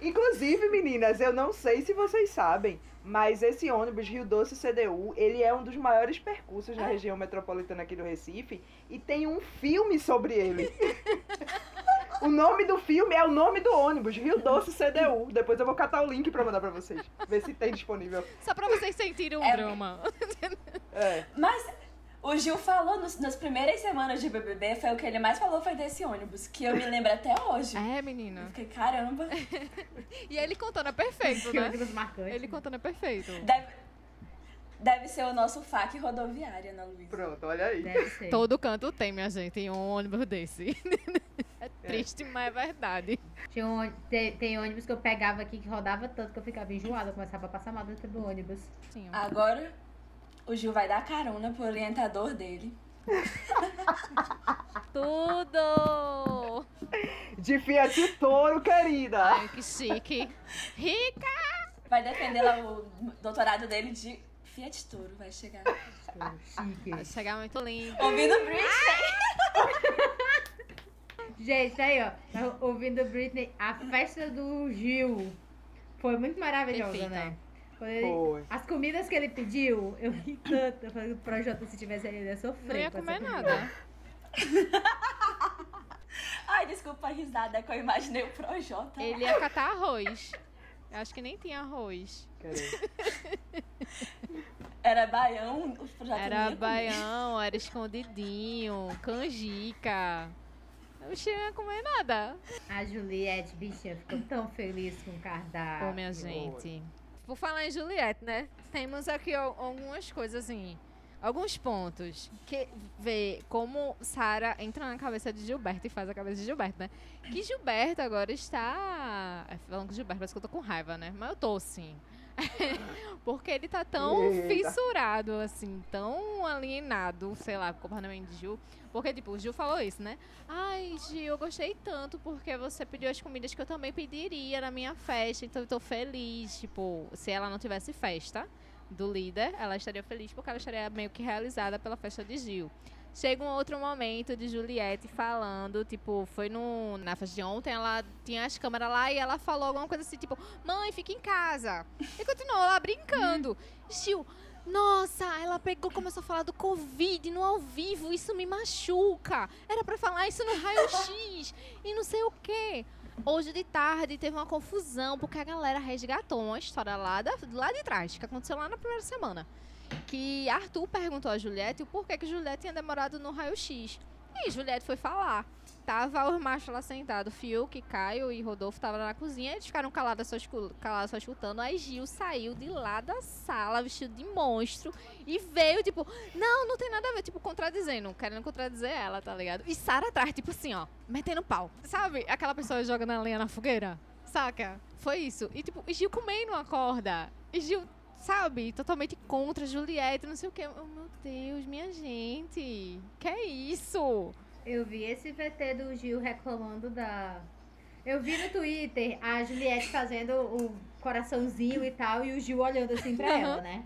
Inclusive, meninas, eu não sei se vocês sabem, mas esse ônibus Rio Doce CDU, ele é um dos maiores percursos na região metropolitana aqui do Recife e tem um filme sobre ele. <laughs> o nome do filme é o nome do ônibus, Rio Doce CDU. Depois eu vou catar o link pra mandar pra vocês, ver se tem disponível. Só pra vocês sentirem o um é... drama. <laughs> É. Mas o Gil falou nos, nas primeiras semanas de BBB, foi o que ele mais falou foi desse ônibus, que eu me lembro até hoje. É, menina. Eu fiquei, caramba. <laughs> e ele contando é perfeito, né? Ele contando é perfeito. Deve, deve ser o nosso FAC rodoviária, Ana Luísa. Pronto, olha aí. Todo canto tem, minha gente, um ônibus desse. <laughs> é triste, é. mas é verdade. Tinha um, tem, tem, ônibus que eu pegava aqui que rodava tanto que eu ficava enjoada, eu começava a passar mal dentro do ônibus. Sim. Agora o Gil vai dar carona pro orientador dele. <laughs> Tudo! De Fiat Toro, querida! Ai, que chique! Rica! Vai defender lá o doutorado dele de Fiat Toro, vai chegar. Chique. Vai chegar muito lindo. Ouvindo Britney! <laughs> Gente, aí, ó. Ouvindo Britney, a festa do Gil foi muito maravilhosa, Perfeita. né? Foi. As comidas que ele pediu, eu ri tanto. Eu falei, o Projota, se tivesse ali, ele ia sofrer. Não ia comer nada. <laughs> Ai, desculpa a risada, é que eu imaginei o Projota. Ele ia catar arroz. Eu acho que nem tinha arroz. <laughs> Era baião, os projetos Era baião, era escondidinho, canjica. Eu não ia comer nada. A Juliette, bichinha, ficou tão feliz com o cardápio. Pô, minha gente. Por falar em Juliette, né? Temos aqui algumas coisas assim. Alguns pontos que vê como Sara entra na cabeça de Gilberto e faz a cabeça de Gilberto, né? Que Gilberto agora está. É, falando com Gilberto, parece que eu tô com raiva, né? Mas eu tô sim. <laughs> Porque ele tá tão Eita. fissurado, assim, tão alienado, sei lá, com o comportamento de Gil. Porque, tipo, o Gil falou isso, né? Ai, Gil, eu gostei tanto porque você pediu as comidas que eu também pediria na minha festa, então eu tô feliz. Tipo, se ela não tivesse festa do líder, ela estaria feliz porque ela estaria meio que realizada pela festa de Gil. Chega um outro momento de Juliette falando, tipo, foi no, na festa de ontem, ela tinha as câmeras lá e ela falou alguma coisa assim, tipo, mãe, fica em casa. E continuou lá brincando. Gil, nossa, ela pegou, começou a falar do Covid no ao vivo, isso me machuca. Era pra falar isso no raio-x e não sei o quê. Hoje de tarde teve uma confusão, porque a galera resgatou uma história lá, da, lá de trás, que aconteceu lá na primeira semana. Que Arthur perguntou a Juliette o porquê que Juliette tinha demorado no raio-x. E Juliette foi falar. Tava os machos lá sentados, Fiuk, Caio e Rodolfo estavam na cozinha, eles ficaram calados só, calados só escutando. Aí Gil saiu de lá da sala, vestido de monstro, e veio, tipo, não, não tem nada a ver, tipo, contradizendo, querendo contradizer ela, tá ligado? E Sara atrás, tipo assim, ó, metendo pau. Sabe? Aquela pessoa joga na lenha na fogueira, saca? Foi isso. E, tipo, Gil comendo uma corda. E Gil sabe, totalmente contra Juliette, não sei o que. Oh, meu Deus, minha gente, que é isso? Eu vi esse VT do Gil reclamando da. Eu vi no Twitter a Juliette fazendo o coraçãozinho e tal, e o Gil olhando assim pra ela, né?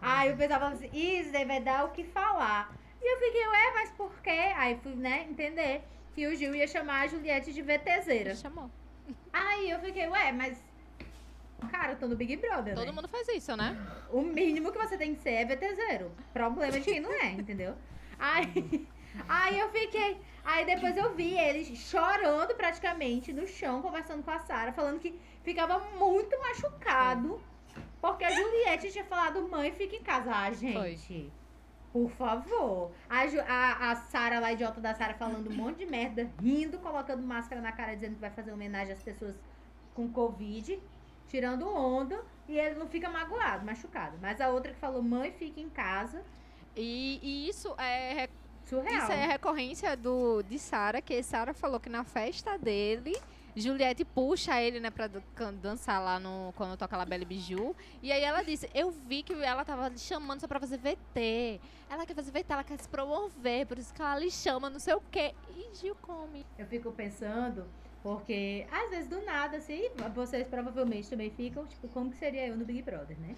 Aí o pessoal falou assim, isso vai dar o que falar. E eu fiquei, ué, mas por quê? Aí fui, né, entender que o Gil ia chamar a Juliette de VTZera. Chamou. Aí eu fiquei, ué, mas. Cara, eu tô no Big Brother. Todo né? mundo faz isso, né? O mínimo que você tem que ser é VT0. Problema de quem não é, entendeu? Aí. Aí eu fiquei. Aí depois eu vi ele chorando praticamente no chão, conversando com a Sara, falando que ficava muito machucado. Porque a Juliette tinha falado, mãe, fica em casa. Ah, gente. Foi. Por favor. A, a, a Sara lá, idiota da Sara, falando um monte de merda, rindo, colocando máscara na cara, dizendo que vai fazer homenagem às pessoas com Covid, tirando onda, e ele não fica magoado, machucado. Mas a outra que falou, mãe, fica em casa. E, e isso é Surreal. Isso é recorrência do, de Sara, que Sara falou que na festa dele, Juliette puxa ele, né, pra dançar lá no, quando toca La Belle Biju. E aí ela disse, eu vi que ela tava lhe chamando só pra fazer VT. Ela quer fazer VT, ela quer se promover, por isso que ela lhe chama, não sei o quê. E Gil come. Eu fico pensando, porque às vezes do nada, assim, vocês provavelmente também ficam, tipo, como que seria eu no Big Brother, né?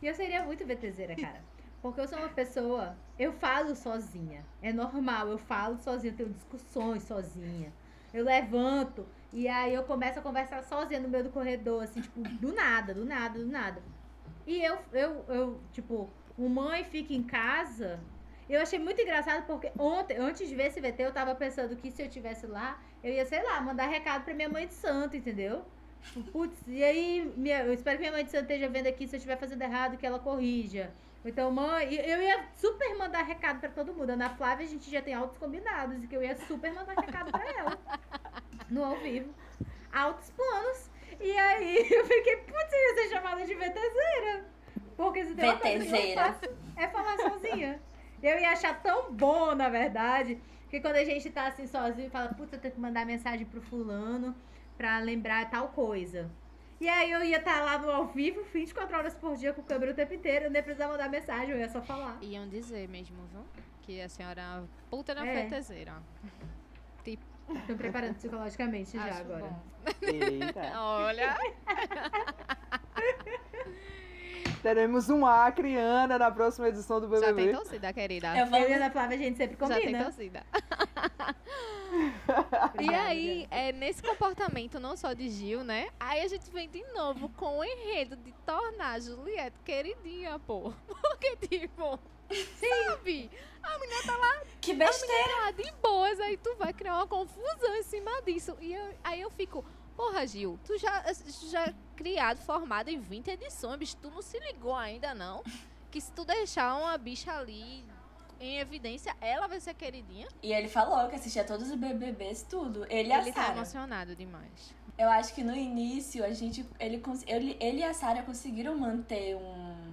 E eu seria muito VTZera, cara. Porque eu sou uma pessoa, eu falo sozinha. É normal, eu falo sozinha, eu tenho discussões sozinha. Eu levanto e aí eu começo a conversar sozinha no meio do corredor, assim, tipo, do nada, do nada, do nada. E eu, eu, eu tipo, o mãe fica em casa. Eu achei muito engraçado porque ontem, antes de ver esse VT, eu tava pensando que se eu tivesse lá, eu ia, sei lá, mandar recado pra minha mãe de santo, entendeu? Putz, e aí, minha, eu espero que minha mãe de santo esteja vendo aqui, se eu estiver fazendo errado, que ela corrija. Então, mãe, eu ia super mandar recado pra todo mundo. Ana Flávia, a gente já tem altos combinados e que eu ia super mandar recado pra ela. No ao vivo. Altos planos. E aí <laughs> eu fiquei, putz, eu ia ser chamada de VTZera. Porque se tem uma coisa que eu faço, é falar sozinha. Eu ia achar tão bom, na verdade, que quando a gente tá assim sozinho e fala, putz, eu tenho que mandar mensagem pro fulano pra lembrar tal coisa. E aí eu ia estar tá lá no ao vivo 24 horas por dia com o câmera o tempo inteiro, eu nem precisava mandar mensagem, eu ia só falar. Iam dizer mesmo, viu? Que a senhora é uma puta na é. fetezeira. Tipo. Tô preparando psicologicamente já agora. Bom. Eita. <laughs> Olha. <laughs> Teremos um Acre Ana na próxima edição do BBB. Já tem torcida, querida. Eu, vou... eu e a Ana Flávia, a gente sempre combina. Já tem torcida. <laughs> e aí, é, nesse comportamento, não só de Gil, né? Aí a gente vem de novo com o enredo de tornar a Juliette queridinha, pô. <laughs> Porque, tipo... Sim. Sabe? A menina tá lá. Que besteira. A menina tá lá de boas, aí tu vai criar uma confusão em cima disso. E eu, aí eu fico, Porra, Gil, tu já, já é criado, formado em 20 edições, bicho, tu não se ligou ainda, não? Que se tu deixar uma bicha ali em evidência, ela vai ser queridinha. E ele falou que assistia todos os BBBs, tudo. Ele, ele a tá emocionado demais. Eu acho que no início, a gente, ele, ele, ele e a Sarah conseguiram manter um...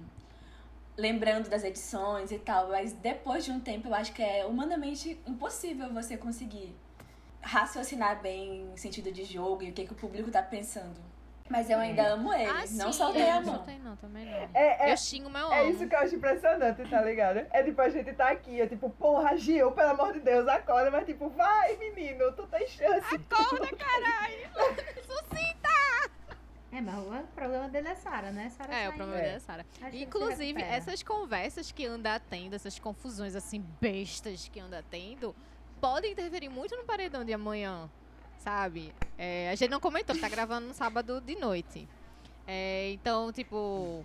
Lembrando das edições e tal, mas depois de um tempo eu acho que é humanamente impossível você conseguir raciocinar bem em sentido de jogo e o que, que o público tá pensando. Mas eu ainda amo ele. Ah, não sim, soltei a mão. Não soltei não, também não. É, é, eu xingo meu É amo. isso que eu acho impressionante, tá ligado? É tipo, a gente tá aqui, é tipo, porra, Gil, pelo amor de Deus, acorda. Mas tipo, vai, menino, tu tem chance. Acorda, caralho! Suscita! É É, mas o problema dele é Sara, né? Sara É, o problema É. dele é Sara. Ele se Inclusive, essas conversas que anda tendo, essas confusões assim, bestas que anda tendo, podem interferir muito no paredão de amanhã, sabe? É, a gente não comentou, tá gravando no sábado de noite. É, então, tipo,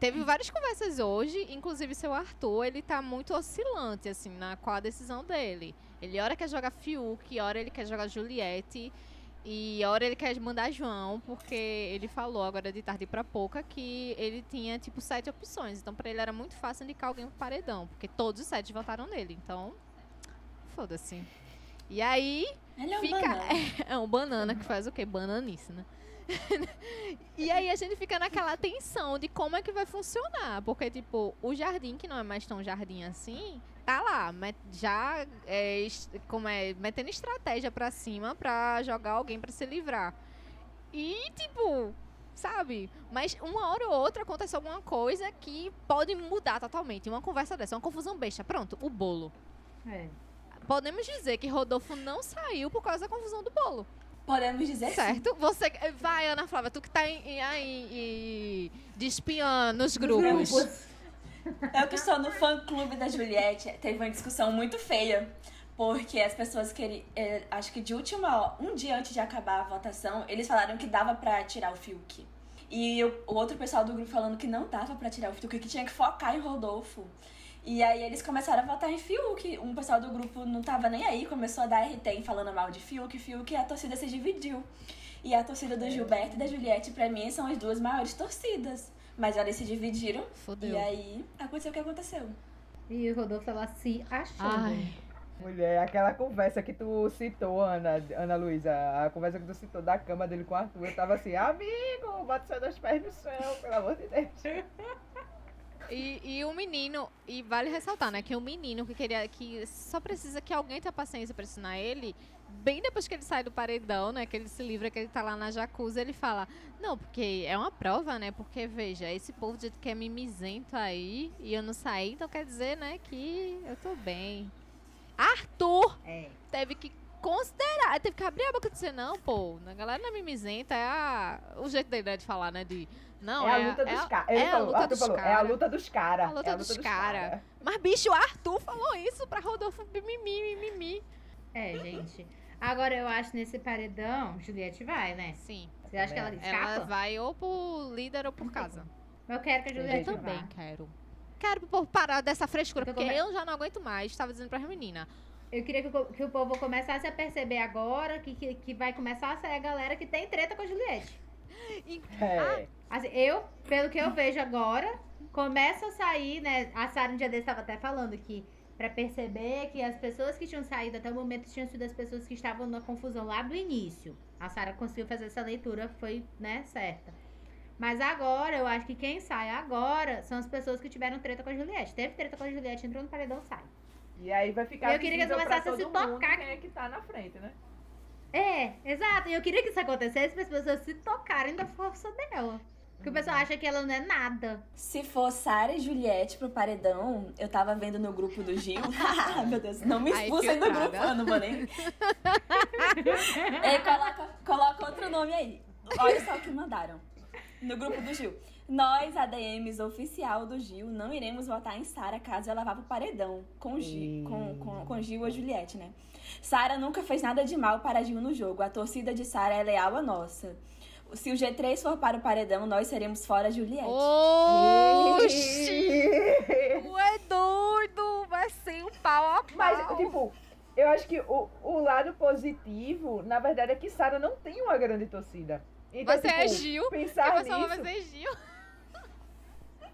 teve várias conversas hoje, inclusive seu Arthur, ele tá muito oscilante, assim, na qual a decisão dele. Ele hora quer jogar Fiuk, hora ele quer jogar Juliette. E hora ele quer mandar João, porque ele falou agora de tarde pra pouca que ele tinha, tipo, sete opções. Então, pra ele era muito fácil indicar alguém pro paredão, porque todos os sete votaram nele. Então, foda-se. E aí, Ele é um Fica- banana. <laughs> é um banana que faz o quê? Bananice, né? <laughs> e aí a gente fica naquela tensão de como é que vai funcionar. Porque, tipo, o jardim, que não é mais tão jardim assim, tá lá, já é, como é, metendo estratégia pra cima pra jogar alguém pra se livrar. E, tipo, sabe? Mas uma hora ou outra acontece alguma coisa que pode mudar totalmente. Uma conversa dessa, uma confusão besta. Pronto, o bolo. É. Podemos dizer que Rodolfo não saiu por causa da confusão do bolo. Podemos dizer sim. Certo? Você. Vai, Ana Flávia, tu que tá aí de espiã nos grupos. Eu que estou no fã-clube da Juliette, teve uma discussão muito feia. Porque as pessoas queriam. eh, acho que de última hora, um dia antes de acabar a votação, eles falaram que dava pra tirar o Fiuk. E o, o outro pessoal do grupo falando que não dava pra tirar o Fiuk, que tinha que focar em Rodolfo. E aí eles começaram a votar em Fiuk. Um pessoal do grupo não tava nem aí, começou a dar RT em falando mal de Fiuk, Fiuk, e a torcida se dividiu. E a torcida do Gilberto e da Juliette, pra mim, são as duas maiores torcidas. Mas eles se dividiram. Fodeu. E aí, aconteceu o que aconteceu. E o Rodolfo tava se achando. Ai. Mulher, aquela conversa que tu citou, Ana, Ana Luísa, a conversa que tu citou da cama dele com o Arthur, eu tava assim, amigo, bota seus dois pés no chão, pelo amor de Deus. <laughs> E, e o menino, e vale ressaltar, né, que o menino que queria, que só precisa que alguém tenha paciência pra ensinar ele, bem depois que ele sai do paredão, né, que ele se livra, que ele tá lá na jacuzzi, ele fala, não, porque é uma prova, né, porque, veja, esse povo de que é mimizento aí, e eu não saí, então quer dizer, né, que eu tô bem. Arthur É. teve que considerar, teve que abrir a boca e dizer, não, pô, a galera não é mimizenta, é a, o jeito dele né, de falar, né, de, não, é a luta dos caras. é a luta dos falou, é a cara. luta dos caras. É a luta dos cara. caras. Mas, bicho, o Arthur falou isso pra Rodolfo mimimi, mimimi. É, gente. Agora eu acho nesse paredão, Juliette vai, né? Sim. Você acha que ela escapa? Ela vai ou por líder ou por casa. Mas eu quero que a Eu Juliette também vá. quero. Quero povo parar dessa frescura, porque come- eu já não aguento mais. Estava dizendo pra menina. Eu queria que o, que o povo começasse a perceber agora que, que, que vai começar a sair a galera que tem treta com a Juliette. É. Assim, eu, pelo que eu vejo agora, começa a sair, né? A Sara um dia desse estava até falando que pra perceber que as pessoas que tinham saído até o momento tinham sido as pessoas que estavam na confusão lá do início. A Sara conseguiu fazer essa leitura, foi, né, certa. Mas agora, eu acho que quem sai agora são as pessoas que tiveram treta com a Juliette. Teve treta com a Juliette, entrou no paredão, sai. E aí vai ficar Eu queria que eles começassem a se tocar. quem é que tá na frente, né? É, exato. E eu queria que isso acontecesse para as pessoas se tocarem da força dela. Porque o pessoal acha que ela não é nada. Se for Sara e Juliette pro paredão, eu tava vendo no grupo do Gil. <laughs> <laughs> Meu Deus, não me expulsem do grupo, eu não vou nem. Ei, <laughs> coloca, coloca outro nome aí. Olha só o que mandaram. No grupo do Gil. Nós, ADMs oficial do Gil, não iremos votar em Sara caso ela vá pro paredão. Com Gil, com, com, com Gil ou Juliette, né? Sara nunca fez nada de mal para Gil no jogo. A torcida de Sara é leal à nossa. Se o G3 for para o paredão, nós seremos fora Juliette. Oxi! É doido! Vai ser um pau a pau. Mas, tipo, eu acho que o, o lado positivo, na verdade, é que Sara não tem uma grande torcida. Então, Você é tipo, Gil. Pensar pessoa nisso, vai ser Gil.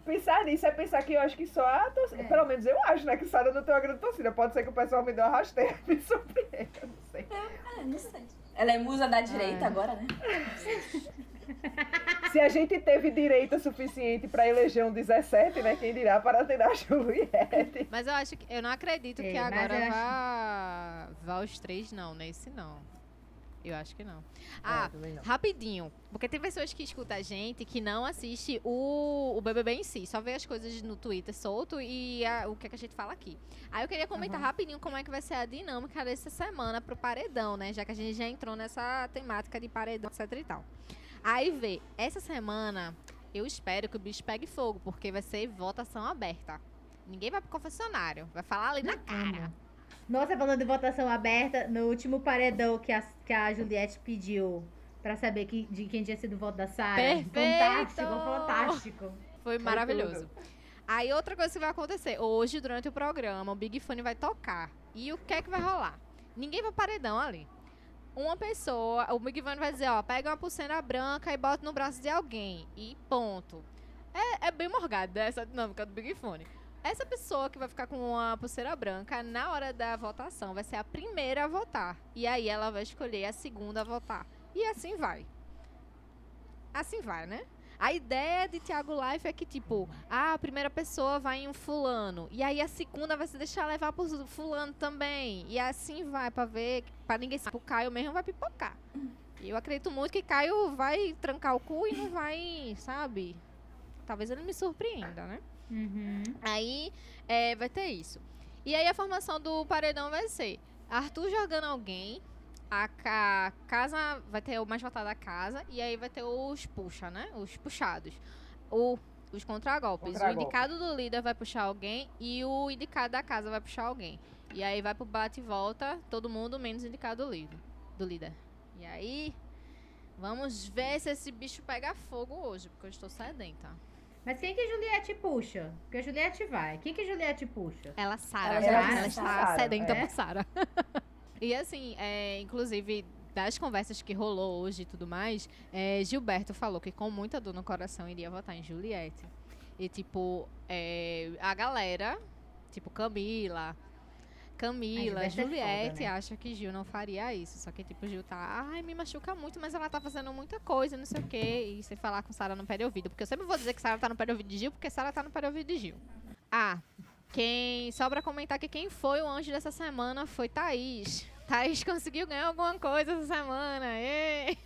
Pensar nisso é pensar que eu acho que só a torcida. É. Pelo menos eu acho, né? Que Sara não tem uma grande torcida. Pode ser que o pessoal me dê uma rasteira e <laughs> me surpreenda. eu Não sei. Ah, não sei. Ela é musa da direita Ah. agora, né? Se a gente teve direito suficiente pra eleger um 17, né? Quem dirá para ter a Juliette. Mas eu acho que. Eu não acredito É, que agora acho- vá. Vá os três, não, nesse não. Eu acho que não. Ah, É, não. rapidinho. Porque tem pessoas que escutam a gente que não assiste o, o BBB em si. Só vê as coisas no Twitter solto e a- o que, é que a gente fala aqui. Aí eu queria comentar Uhum. rapidinho como é que vai ser a dinâmica dessa semana pro paredão, né? Já que a gente já entrou nessa temática de paredão, etc e tal. Aí vê, essa semana eu espero que o bicho pegue fogo, porque vai ser votação aberta. Ninguém vai pro confessionário, vai falar ali na cara. Nossa, falando de votação aberta, no último paredão que a, que a Juliette pediu pra saber que, de quem tinha sido o voto da Sarah. Fantástico, fantástico. Foi maravilhoso. Aí outra coisa que vai acontecer, hoje durante o programa, o Big Fone vai tocar. E o que é que vai rolar? Ninguém vai paredão ali. Uma pessoa, o Big Fone vai dizer, ó, pega uma pulseira branca e bota no braço de alguém. E ponto. É, é bem morgado né, essa dinâmica do Big Fone. Essa pessoa que vai ficar com uma pulseira branca, na hora da votação, vai ser a primeira a votar. E aí ela vai escolher a segunda a votar. E assim vai. Assim vai, né? A ideia de Tiago Life é que, tipo, ah, a primeira pessoa vai em um fulano. E aí a segunda vai se deixar levar pro fulano também. E assim vai, pra ver, pra ninguém saber. O Caio mesmo vai pipocar. E eu acredito muito que Caio vai trancar o cu e não vai, sabe? Talvez ele me surpreenda, né? Uhum. Aí é, vai ter isso. E aí a formação do paredão vai ser Arthur jogando alguém, a, ca- casa vai ter o mais votado da casa e aí vai ter os puxa, né? Os puxados. O, os contragolpes. O Contragolpe. indicado do líder vai puxar alguém e o indicado da casa vai puxar alguém. E aí vai pro bate e volta, todo mundo menos indicado do líder. Do líder. E aí, vamos ver se esse bicho pega fogo hoje, porque eu estou sedenta. Mas quem que Juliette puxa? Porque a Juliette vai. Quem que Juliette puxa? Ela Sara, Ela vai ela está Sara, sedenta é? por Sara. <laughs> e assim, é, inclusive, das conversas que rolou hoje e tudo mais, é, Gilberto falou que com muita dor no coração iria votar em Juliette. E tipo, é, a galera, tipo Camila, Camila, é Juliette né? acha que Gil não faria isso. Só que tipo, Gil tá, ai, me machuca muito, mas ela tá fazendo muita coisa, não sei o quê. E sem falar com Sara no pé de ouvido. Porque eu sempre vou dizer que Sara tá no pé de ouvido de Gil, porque Sara tá no pé de ouvido de Gil. Ah, quem. Só pra comentar que quem foi o anjo dessa semana foi Thaís. <laughs> Thaís conseguiu ganhar alguma coisa essa semana. ê!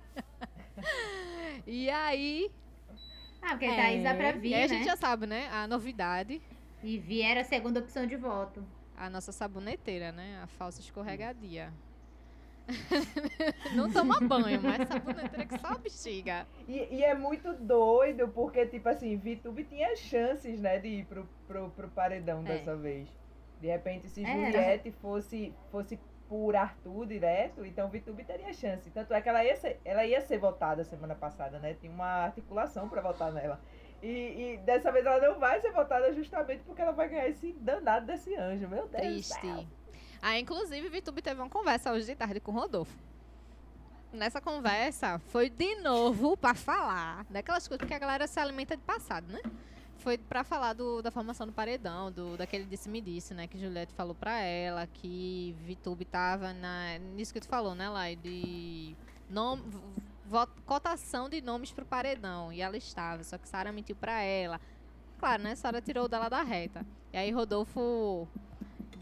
<laughs> e aí. Ah, porque Thaís dá pra é, vir, e né? a gente já sabe, né? A novidade. E Vi era a segunda opção de voto. A nossa saboneteira, né? A falsa escorregadia. <laughs> Não toma banho, mas saboneteira que só bexiga. E, e é muito doido, porque, tipo assim, Vitube tinha chances, né, de ir pro, pro, pro paredão É. dessa vez. De repente, se É, Juliette fosse, fosse por Arthur direto, então Vitube teria chance. Tanto é que ela ia ser, ela ia ser votada semana passada, né? Tinha uma articulação pra votar nela. E, e dessa vez ela não vai ser votada justamente porque ela vai ganhar esse danado desse anjo. Meu Deus Triste. céu. Ah, inclusive, Vitube teve uma conversa hoje de tarde com o Rodolfo. Nessa conversa, foi de novo pra falar daquelas coisas, porque a galera se alimenta de passado, né? Foi pra falar do, da formação do paredão, do, daquele disse-me-disse, né? Que Juliette falou pra ela, que Vitube tava na, nisso que tu falou, né, Lai? De vo- cotação de nomes pro paredão. E ela estava, só que Sara mentiu pra ela. Claro, né? Sara tirou dela da reta. E aí Rodolfo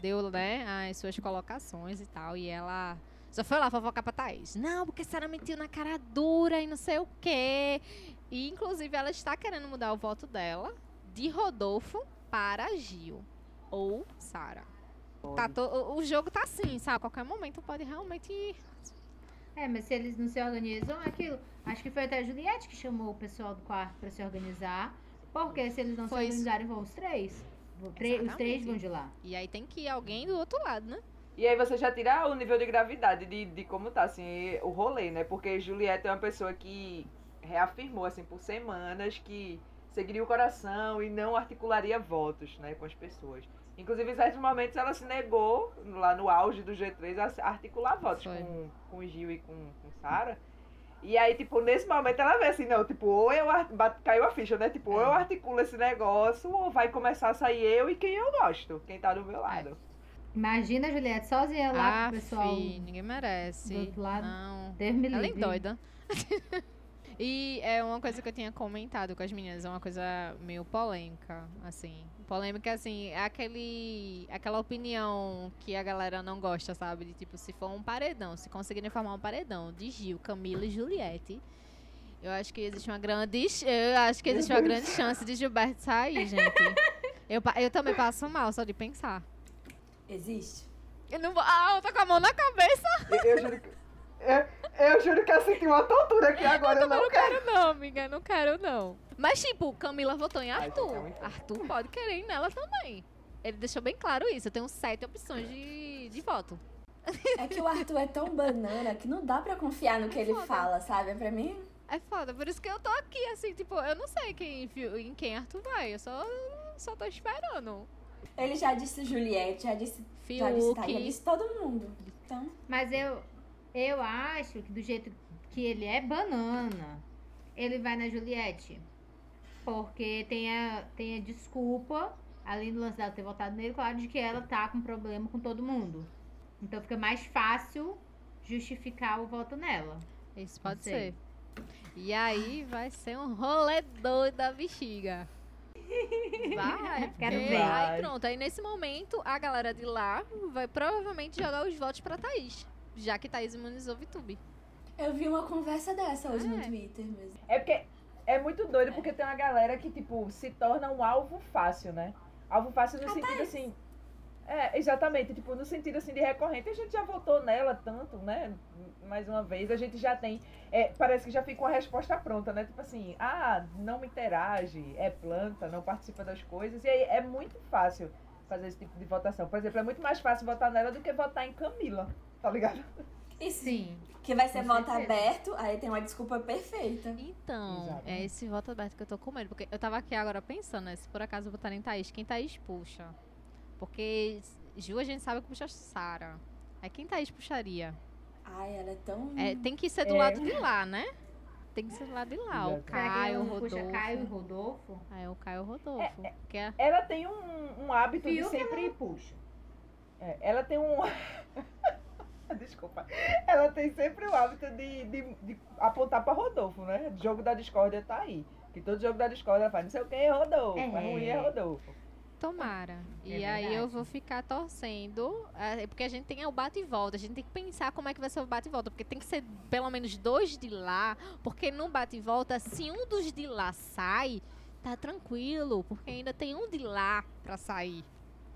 deu, né, as suas colocações e tal. E ela só foi lá fofocar pra Thaís. Não, porque Sara mentiu na cara dura e não sei o quê. E, inclusive, ela está querendo mudar o voto dela de Rodolfo para Gil. Ou Sara. Tá to- o- o jogo tá assim, sabe? A qualquer momento pode realmente. É, mas se eles não se organizam, é aquilo. Acho que foi até a Juliette que chamou o pessoal do quarto pra se organizar. Porque se eles não Foi se isso. organizarem, vão os três. Tre- os três Exatamente. vão de lá. E aí tem que ir alguém do outro lado, né? E aí você já tira o nível de gravidade de, de como tá, assim, o rolê, né? Porque Juliette é uma pessoa que reafirmou, assim, por semanas que seguiria o coração e não articularia votos, né, com as pessoas. Inclusive, em certos momentos, ela se negou, lá no auge do G3, a articular votos Foi. com, com Gil e com, com Sara. E aí, tipo, nesse momento ela vê assim, não, tipo, ou eu caiu a ficha, né? Tipo, ou eu articulo esse negócio, ou vai começar a sair eu e quem eu gosto, quem tá do meu lado. Imagina a Juliette sozinha lá ah, com o pessoal ninguém merece. do outro lado. Não. Deus me Ela é doida. <laughs> e é uma coisa que eu tinha comentado com as meninas, é uma coisa meio polêmica, assim. Polêmica, assim, é aquele, aquela opinião que a galera não gosta, sabe? De tipo, se for um paredão, se conseguirem formar um paredão de Gil, Camila e Juliette, eu acho que existe uma grande, eu acho que existe uma grande chance de Gilberto sair, gente. Eu, eu também passo mal só de pensar. Existe? Eu não vou, ah, eu tô com a mão na cabeça. Eu, eu juro que. é, Eu juro que eu senti uma tontura aqui agora, eu, Eu não não quero. quero não, amiga, não quero não. Mas tipo, Camila votou em Ai, Arthur. gente, é Arthur pode querer ir nela também. Ele deixou bem claro isso. Eu tenho sete opções de, de voto. É que o Arthur é tão banana que não dá pra confiar no que ele Foda. fala, sabe? Pra mim, É foda, por isso que eu tô aqui, assim, tipo, eu não sei quem, em quem Arthur vai. Eu só, só tô esperando. ele já disse Juliette, já disse, já disse, tá, já Fiuk. disse todo mundo. Então, Mas eu, eu acho que do jeito que ele é banana, ele vai na Juliette. Porque tem a, tem a desculpa, além do lance dela ter votado nele, claro, de que ela tá com problema com todo mundo. Então fica mais fácil justificar o voto nela. Isso pode ser. E aí vai ser um rolê doido da bexiga. Vai, <laughs> Quero ver. Aí pronto, aí nesse momento a galera de lá vai provavelmente jogar os votos pra Thaís. Já que Thaís imunizou VTube. eu vi uma conversa dessa hoje no É. Twitter mesmo. É porque é muito doido, porque tem uma galera que, tipo, se torna um alvo fácil, né? Alvo fácil no sentido assim. É, exatamente, tipo, no sentido assim de recorrente, a gente já votou nela tanto, né? Mais uma vez, a gente já tem. é, parece que já fica uma resposta pronta, né? Tipo assim, ah, não me interage, é planta, não participa das coisas. E aí é muito fácil fazer esse tipo de votação. Por exemplo, é muito mais fácil votar nela do que votar em Camila, tá ligado? Isso, Sim. que vai ser voto aberto, aí tem uma desculpa perfeita. Então, Exato. é esse voto aberto que eu tô com medo. Porque eu tava aqui agora pensando, né? Se por acaso votar em Thaís, quem Thaís puxa? Porque Ju a gente sabe que puxa Sara. Aí quem Thaís puxaria? Ai, ela é tão. É, tem que ser do É. lado de lá, né? Tem que ser do lado de lá. O Caio, o não puxa Rodolfo. Caio e Rodolfo? Aí o Caio Rodolfo. que é Ela tem um, um hábito de Fiuk ela sempre não puxa. É, ela tem um. <laughs> Desculpa. Ela tem sempre o hábito de, de, de apontar pra Rodolfo, né? O jogo da discórdia tá aí. Que todo jogo da discórdia faz, não sei o que, é Rodolfo. É, É. ruim, é Rodolfo. Tomara. E É aí eu verdade. vou ficar torcendo. é, Porque a gente tem o bate e volta. A gente tem que pensar como é que vai ser o bate e volta. Porque tem que ser pelo menos dois de lá. Porque no bate e volta, se um dos de lá sai, tá tranquilo. Porque ainda tem um de lá pra sair.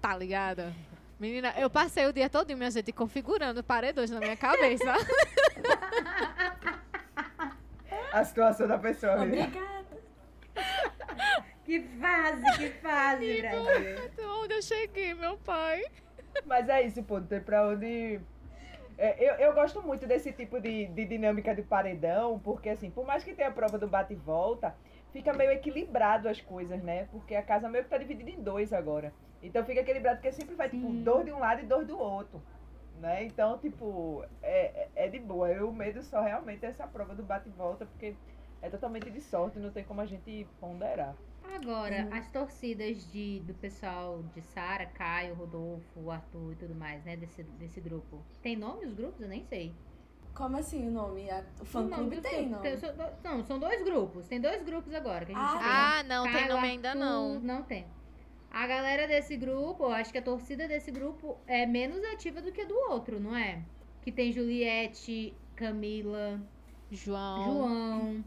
Tá ligada? Menina, eu passei o dia todo, minha gente, configurando paredões na minha cabeça. <laughs> A situação da pessoa ali. Obrigada. Que fase, que fase, Brasil. Então, onde eu cheguei, meu pai? Mas é isso, pô, não tem pra onde. É, eu, eu gosto muito desse tipo de, de dinâmica de paredão, porque assim, por mais que tenha a prova do bate e volta, fica meio equilibrado as coisas, né? Porque a casa meio que tá dividida em dois agora. Então fica equilibrado, porque sempre vai, tipo, Sim. dois de um lado e dois do outro. Né? Então, tipo, é, é é de boa. Eu, o medo só realmente é essa prova do bate e volta, porque é totalmente de sorte, não tem como a gente ponderar. Agora, Uhum. as torcidas de, do pessoal de Sara, Caio, Rodolfo, Arthur e tudo mais, né? Desse, desse grupo. Tem nome os grupos? Eu nem sei. Como assim o nome? A- O O fã nome clube tem, não? Tem- são Não, são dois grupos. Tem dois grupos agora que a gente Ah, tem. Ah, não, tem Caio, nome ainda Arthur, não. Não tem. A galera desse grupo, eu acho que a torcida desse grupo é menos ativa do que a do outro, não é? Que tem Juliette, Camila, João. João.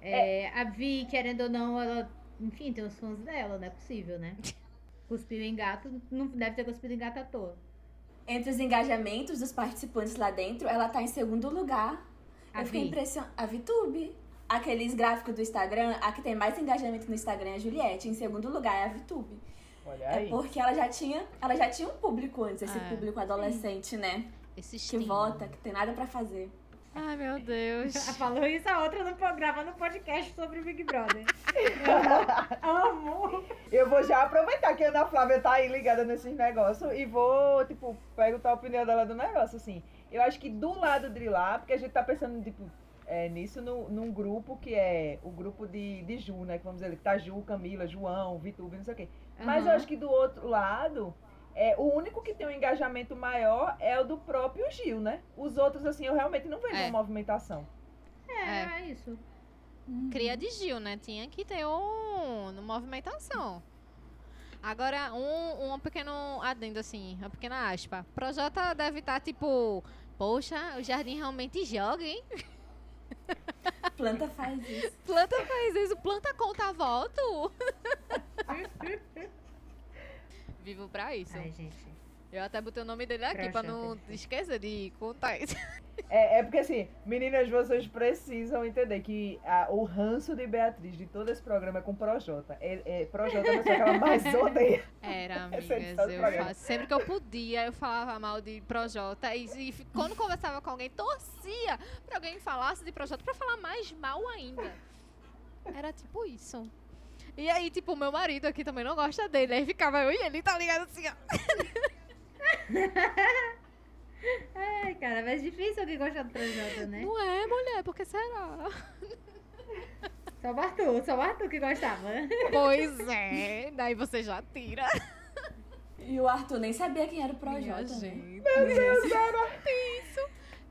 é, A Vi, querendo ou não, ela. Enfim, tem os fãs dela, não é possível, né? <laughs> Cuspiu em gato, não deve ter cuspido em gato à toa. Entre os engajamentos dos participantes lá dentro, ela tá em segundo lugar. A eu fiquei Vi. impressionada. A VTube. Aqueles gráficos do Instagram, a que tem mais engajamento no Instagram é a Juliette. Em segundo lugar é a VTube. Olha É aí. porque ela já tinha, ela já tinha um público antes, esse É. público adolescente, né? Esses Que tem. vota, que tem nada pra fazer. Ai, meu Deus. <laughs> Falou isso a outra no programa, no podcast sobre Big Brother. <laughs> Amo. Eu vou já aproveitar que a Ana Flávia tá aí ligada nesses negócios e vou, tipo, perguntar a opinião dela do negócio, assim. Eu acho que do lado de lá, porque a gente tá pensando, tipo, é, nisso no, num grupo que é o grupo de, de Ju, né? Que vamos dizer, que tá Ju, Camila, João, Vitube, não sei o quê. Mas eu acho que do outro lado, é, o único que tem um engajamento maior é o do próprio Gil, né? Os outros, assim, eu realmente não vejo É. uma movimentação. É, é isso. Cria de Gil, né? Tinha que ter um, uma movimentação. Agora, um, um pequeno adendo, assim, uma pequena aspa. Projota deve estar tipo, poxa, o jardim realmente joga, hein? <laughs> <laughs> Planta faz isso. Planta faz isso, planta conta voto. <laughs> Vivo pra isso. Ai, gente. Eu até botei o nome dele aqui pra não esquecer de contar isso. É, é porque assim, meninas, vocês precisam entender que a, o ranço de Beatriz de todo esse programa é com Projota. É, é, Projota é a pessoa que ela mais <laughs> odeia. Era, amigas. Eu faço, sempre que eu podia, eu falava mal de Projota. E, e quando conversava com alguém, torcia pra alguém falasse de Projota pra falar mais mal ainda. Era tipo isso. E aí, tipo, o meu marido aqui também não gosta dele. Aí ficava eu e ele, tá ligado assim, ó. <laughs> <laughs> Ai, cara, mas é difícil alguém gostar do Projota, né? Não é, mulher, porque será? Só o Arthur, só o Arthur que gostava. Pois é, daí você já tira. E o Arthur nem sabia quem era o Projota. Né? Gente, Meu Deus, era isso.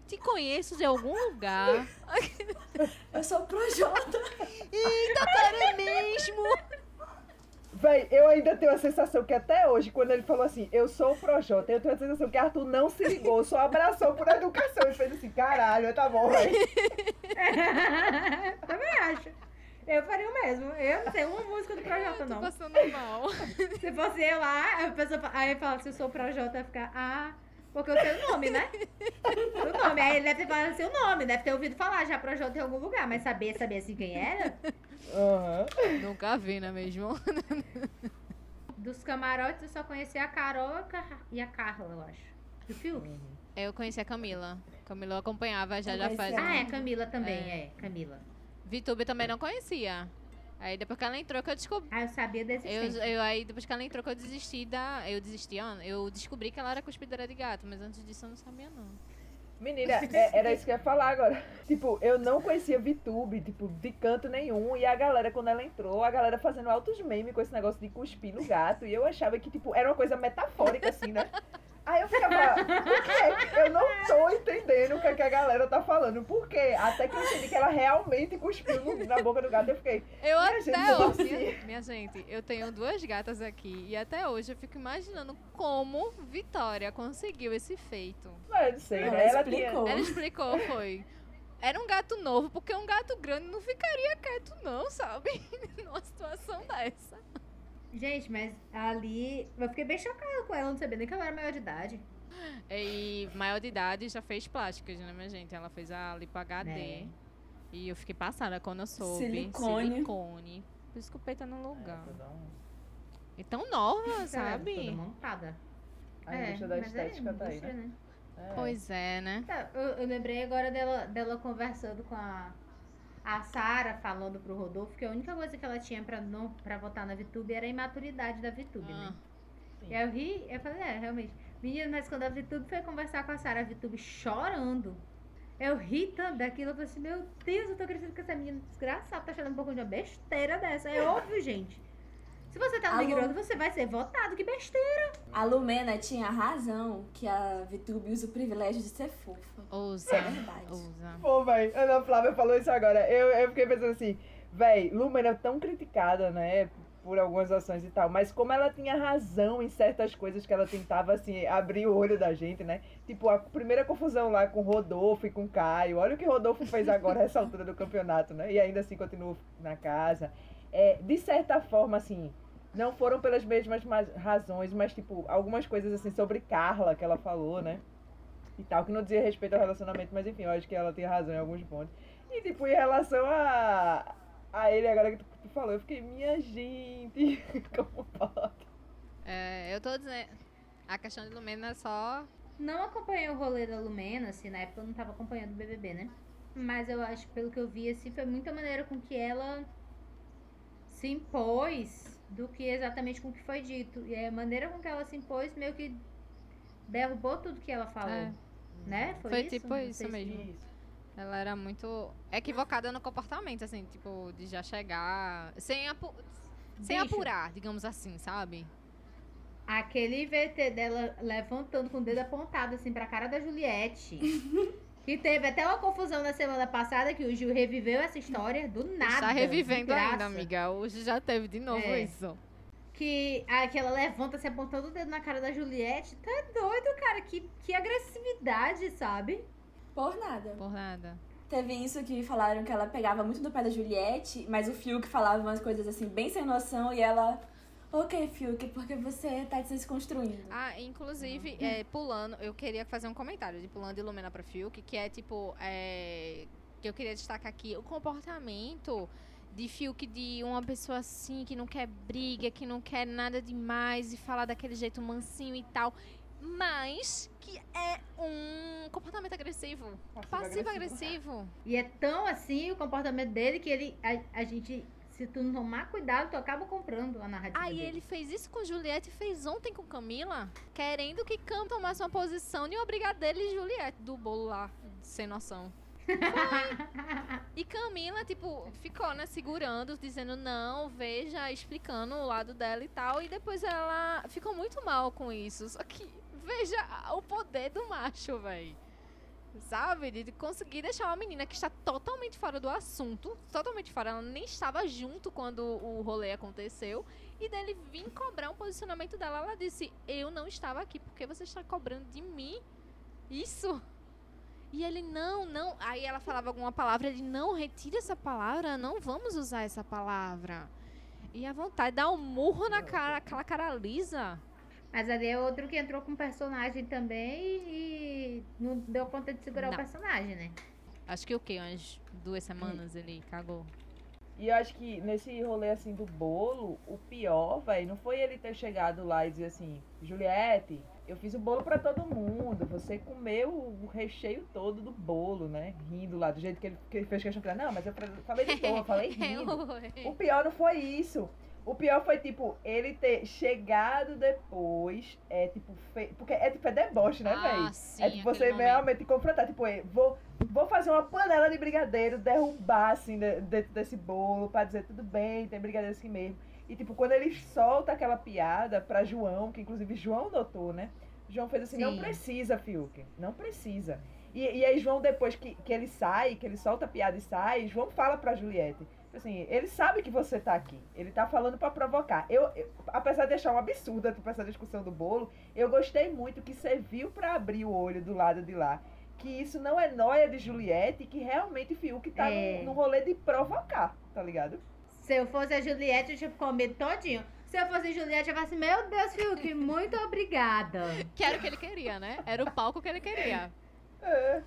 Te conheço de algum lugar. Eu sou o Projota. Eita, cara, é mesmo. Véi, eu ainda tenho a sensação que até hoje, quando ele falou assim, eu sou o Projota, eu tenho a sensação que Arthur não se ligou, só abraçou por educação e fez assim, caralho, tá bom, véi. <laughs> Também acho. Eu faria o mesmo. Eu não sei uma música do Projota, não. Tô passando mal. <laughs> Se fosse eu lá, a pessoa, aí fala, se eu sou o Projota, ia ficar, ah... Porque eu sei o nome, né? <laughs> o nome. Aí ele deve ter falado seu nome, deve ter ouvido falar já Projota em algum lugar, mas saber, saber assim quem era? Uhum. Nunca vi, não é mesmo? Dos camarotes eu só conheci a Carol e a Carla, eu acho. Do filme? Uhum. Eu conheci a Camila. Camila eu acompanhava já, já faz. Ah, é, Camila também, é, é Camila. Vitube também não conhecia. Aí depois que ela entrou que eu descobri. Ah, eu sabia desse eu, eu Aí depois que ela entrou que eu desisti da. Eu desisti, eu descobri que ela era cuspidora de gato, mas antes disso eu não sabia não. Menina, é, era isso que eu ia falar agora. <laughs> Tipo, eu não conhecia VTube, tipo, de canto nenhum. E a galera, quando ela entrou, a galera fazendo altos memes com esse negócio de cuspir no gato. E eu achava que, tipo, era uma coisa metafórica, assim, né? Aí eu ficava, por quê? Eu não tô entendendo o que, é que a galera tá falando. Por quê? Até que eu entendi que ela realmente cuspiu na boca do gato. Eu fiquei. Eu até gente, hoje, minha, minha, gente, eu tenho duas gatas aqui. E até hoje eu fico imaginando como Vitória conseguiu esse feito. Mas não sei, ela né? Ela explicou. Ela explicou, foi. Era um gato novo, porque um gato grande não ficaria quieto, não, sabe? <laughs> Numa situação dessa. Gente, mas ali. Eu fiquei bem chocada com ela, não sabia nem que ela era maior de idade. E maior de idade já fez plásticas, né, minha gente? Ela fez a Lipo HD. É. E eu fiquei passada quando eu soube. Silicone. Silicone. Por isso que o peito tá no lugar. É, um... E tão nova, <laughs> sabe? É, toda montada. A é, indústria da é estética é tá aí, né? né? É. Pois é, né? Tá, eu, eu, lembrei agora dela, dela conversando com a, a Sara falando pro Rodolfo que a única coisa que ela tinha pra, não, pra votar na VTube era a imaturidade da VTube, né? ah, né? Sim. E eu ri, eu falei, é, realmente. Menina, mas quando a VTube foi conversar com a Sara, a VTube chorando. Eu ri tanto daquilo, eu falei assim, meu Deus, eu tô crescendo com essa menina desgraçada, tá achando um pouco de uma besteira dessa. É óbvio, gente. Se você tá no Big Brother, você vai ser votado, que besteira. A Lumena tinha razão que a VTube usa o privilégio de ser fofa. Usa. É verdade. Usa. Pô, véi, Ana Flávia falou isso agora. Eu, eu fiquei pensando assim, véi, Lumena é tão criticada, né? Por algumas ações e tal, mas como ela tinha razão em certas coisas que ela tentava, assim, abrir o olho da gente, né? Tipo, a primeira confusão lá com Rodolfo e com Caio. Olha o que Rodolfo fez agora nessa altura do campeonato, né? E ainda assim continua na casa é, de certa forma, assim, não foram pelas mesmas razões, mas, tipo, algumas coisas, assim, sobre Carla que ela falou, né? E tal, que não dizia respeito ao relacionamento, mas enfim, eu acho que ela tem razão em alguns pontos. E, tipo, em relação a, a ele, agora que tu, tu falou, eu fiquei, minha gente, <laughs> como pode? É, eu tô dizendo, a questão de Lumena é só... Não acompanhei o rolê da Lumena, assim, na época eu não tava acompanhando o BBB, né? Mas eu acho, pelo que eu vi, assim, foi muita maneira com que ela se impôs do que exatamente com o que foi dito. E a maneira com que ela se impôs meio que derrubou tudo que ela falou. É. Né? Foi, foi isso? tipo isso mesmo. Ela era muito equivocada no comportamento, assim, tipo, de já chegar. Sem, apu sem apurar, digamos assim, sabe? Aquele VT dela levantando com o dedo apontado, assim, pra cara da Juliette. <laughs> Que teve até uma confusão na semana passada que o Gil reviveu essa história do nada. Está revivendo ainda, amiga. Hoje já teve de novo é. isso. Que, a, que ela levanta se apontando o dedo na cara da Juliette. Tá doido, cara. Que, que agressividade, sabe? Por nada. Por nada. Teve isso que falaram que ela pegava muito do pé da Juliette, mas o Fiuk falava umas coisas assim, bem sem noção, e ela Ok, Fiuk, porque você tá se desconstruindo. Ah, inclusive, é, pulando, eu queria fazer um comentário de pulando de Lumena pra Fiuk, que é tipo, é, que eu queria destacar aqui, o comportamento de Fiuk de uma pessoa assim, que não quer briga, que não quer nada demais e falar daquele jeito mansinho e tal, mas que é um comportamento agressivo, passivo-agressivo. E é tão assim o comportamento dele que ele a, a gente se tu não tomar cuidado, tu acaba comprando a narrativa Aí dele. ele fez isso com Juliette e fez ontem com Camila, querendo que Cam tomasse uma posição e uma brigadeiro e Juliette do bolo lá, sem noção. <laughs> E Camila, tipo, ficou, né, segurando, dizendo não, veja, explicando o lado dela e tal. E depois ela ficou muito mal com isso. Só que, veja o poder do macho, véi. Sabe? De conseguir deixar uma menina que está totalmente fora do assunto. Totalmente fora. Ela nem estava junto quando o rolê aconteceu. E dele vir cobrar um posicionamento dela. Ela disse: Eu não estava aqui porque você está cobrando de mim isso. E ele, não, não. Aí ela falava alguma palavra, ele, não, retire essa palavra, não vamos usar essa palavra. E a vontade de dar um murro na cara, aquela cara lisa. Mas ali é outro que entrou com personagem também e não deu conta de segurar Não. o personagem, né? Acho que o quê? Umas duas semanas ele cagou. E eu acho que nesse rolê assim do bolo, o pior, velho, não foi ele ter chegado lá e dizer assim, Juliette, eu fiz o bolo pra todo mundo, você comeu o recheio todo do bolo, né? Rindo lá, do jeito que ele, que ele fez questão de falar, não, mas eu falei de boa, falei rindo. O pior não foi isso. O pior foi, tipo, ele ter chegado depois, é tipo, fe... porque é tipo, é deboche, né, Ah, velho? É tipo, você momento. realmente confrontar, tipo, é, vou, vou fazer uma panela de brigadeiro, derrubar, assim, de- dentro desse bolo, pra dizer, tudo bem, tem brigadeiro assim mesmo. E, tipo, quando ele solta aquela piada pra João, que inclusive João notou, né? João fez assim, não Sim. precisa, Fiuk, não precisa. E, e aí João, depois que, que ele sai, que ele solta a piada e sai, João fala pra Juliette, assim, ele sabe que você tá aqui. Ele tá falando pra provocar. Eu, eu- apesar de achar um absurdo tipo, essa discussão do bolo, eu gostei muito que serviu pra abrir o olho do lado de lá. Que isso não é noia de Juliette, que realmente Fiuk tá É. no, no rolê de provocar, tá ligado? Se eu fosse a Juliette, eu tinha comido todinho. Se eu fosse a Juliette, eu ia falar assim, meu Deus, Fiuk, muito obrigada. Que era o que ele queria, né? Era o palco que ele queria. É.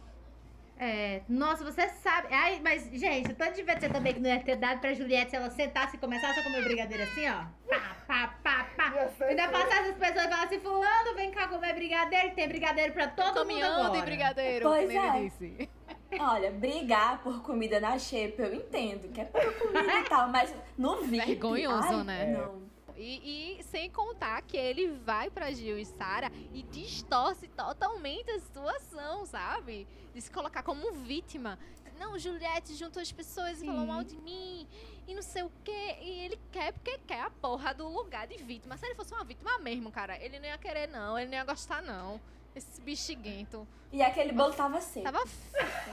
É, nossa, você sabe. Ai, mas, gente, o tanto devia ter também que não ia ter dado pra Juliette se ela sentasse e começasse a comer brigadeiro assim, ó. Pá, pá, pá, pá. Ainda passasse as pessoas e falasse, fulano, vem cá comer brigadeiro, tem brigadeiro pra todo mundo Caminhando agora. e brigadeiro, Pois como ele é. disse. <laughs> Olha, brigar por comida na xepa, eu entendo, que é por comida e tal, mas no VIP... Vergonhoso, ai, né? Não. E, e sem contar que ele vai pra Gil e Sara e distorce totalmente a situação, sabe? De se colocar como vítima. Não, Juliette juntou as pessoas e falou Sim. mal de mim e não sei o quê. E ele quer porque quer a porra do lugar de vítima. Se ele fosse uma vítima mesmo, cara, ele não ia querer, não. Ele não ia gostar, não. Esse bexiguento. E aquele bolo tava seco. Tava,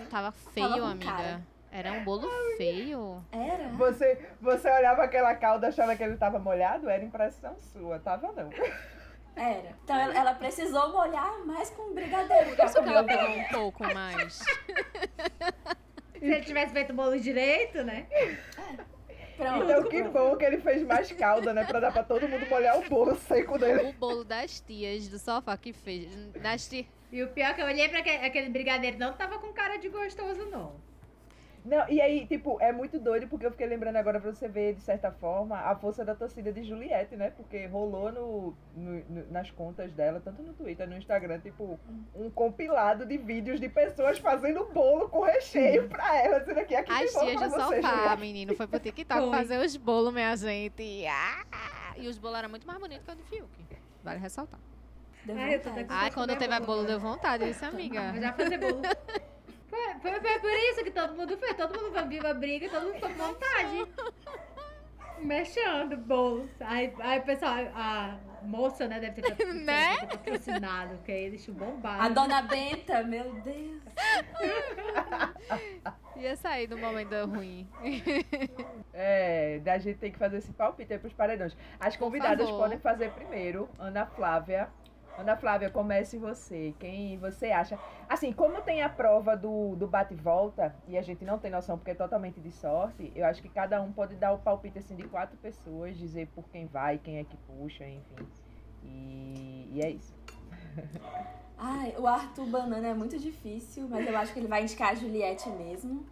tava feio, com amiga. cara. Era um bolo feio. Era? Você, você olhava aquela calda achava que ele tava molhado? Era impressão sua, tava não. Era. Então ela, ela precisou molhar mais com brigadeiro. Por isso que ela pegou um pouco mais. Se ele tivesse feito o bolo direito, né? Pronto. Então que bom que ele fez mais calda, né? Pra dar pra todo mundo molhar o bolo seco dele. o bolo das tias do sofá que fez. Das tias. E o pior é que eu olhei pra aquele, aquele brigadeiro, não tava com cara de gostoso, não. Não, e aí, tipo, é muito doido porque eu fiquei lembrando agora pra você ver, de certa forma, a força da torcida de Juliette, né? Porque rolou no, no- no- nas contas dela, tanto no Twitter, no Instagram, tipo, um compilado de vídeos de pessoas fazendo bolo com recheio pra ela, dizendo aqui, aqui As bolo tias do você, sofá, Juliette. menino. Foi pro TikTok Foi. fazer os bolos, minha gente. Ah! E os bolos eram muito mais bonitos que o do Fiuk. Vale ressaltar. Deu Ai, eu tô Ai, quando teve a bolo bolo, agora. deu vontade, isso, <laughs> amiga. Já fazer bolo. Foi, foi, foi por isso que todo mundo fez. Todo mundo viu a briga, todo mundo ficou com vontade. Mexendo bolo. Aí, aí o pessoal, a moça, né, deve ter, <laughs> Né? patrocinado, que aí eles bombaram. A dona Benta, meu Deus. <laughs> Ia sair do momento ruim. <laughs> É, da gente tem que fazer esse palpite aí pros paredões. As convidadas podem fazer primeiro, Ana Flávia, Ana Flávia, comece você. Quem você acha? Assim, como tem a prova do, do bate-volta, e a gente não tem noção porque é totalmente de sorte, eu acho que cada um pode dar o palpite assim, de quatro pessoas, dizer por quem vai, quem é que puxa, enfim. E, e é isso. <laughs> Ai, o Arthur Banana é muito difícil, mas eu acho que ele vai indicar a Juliette mesmo.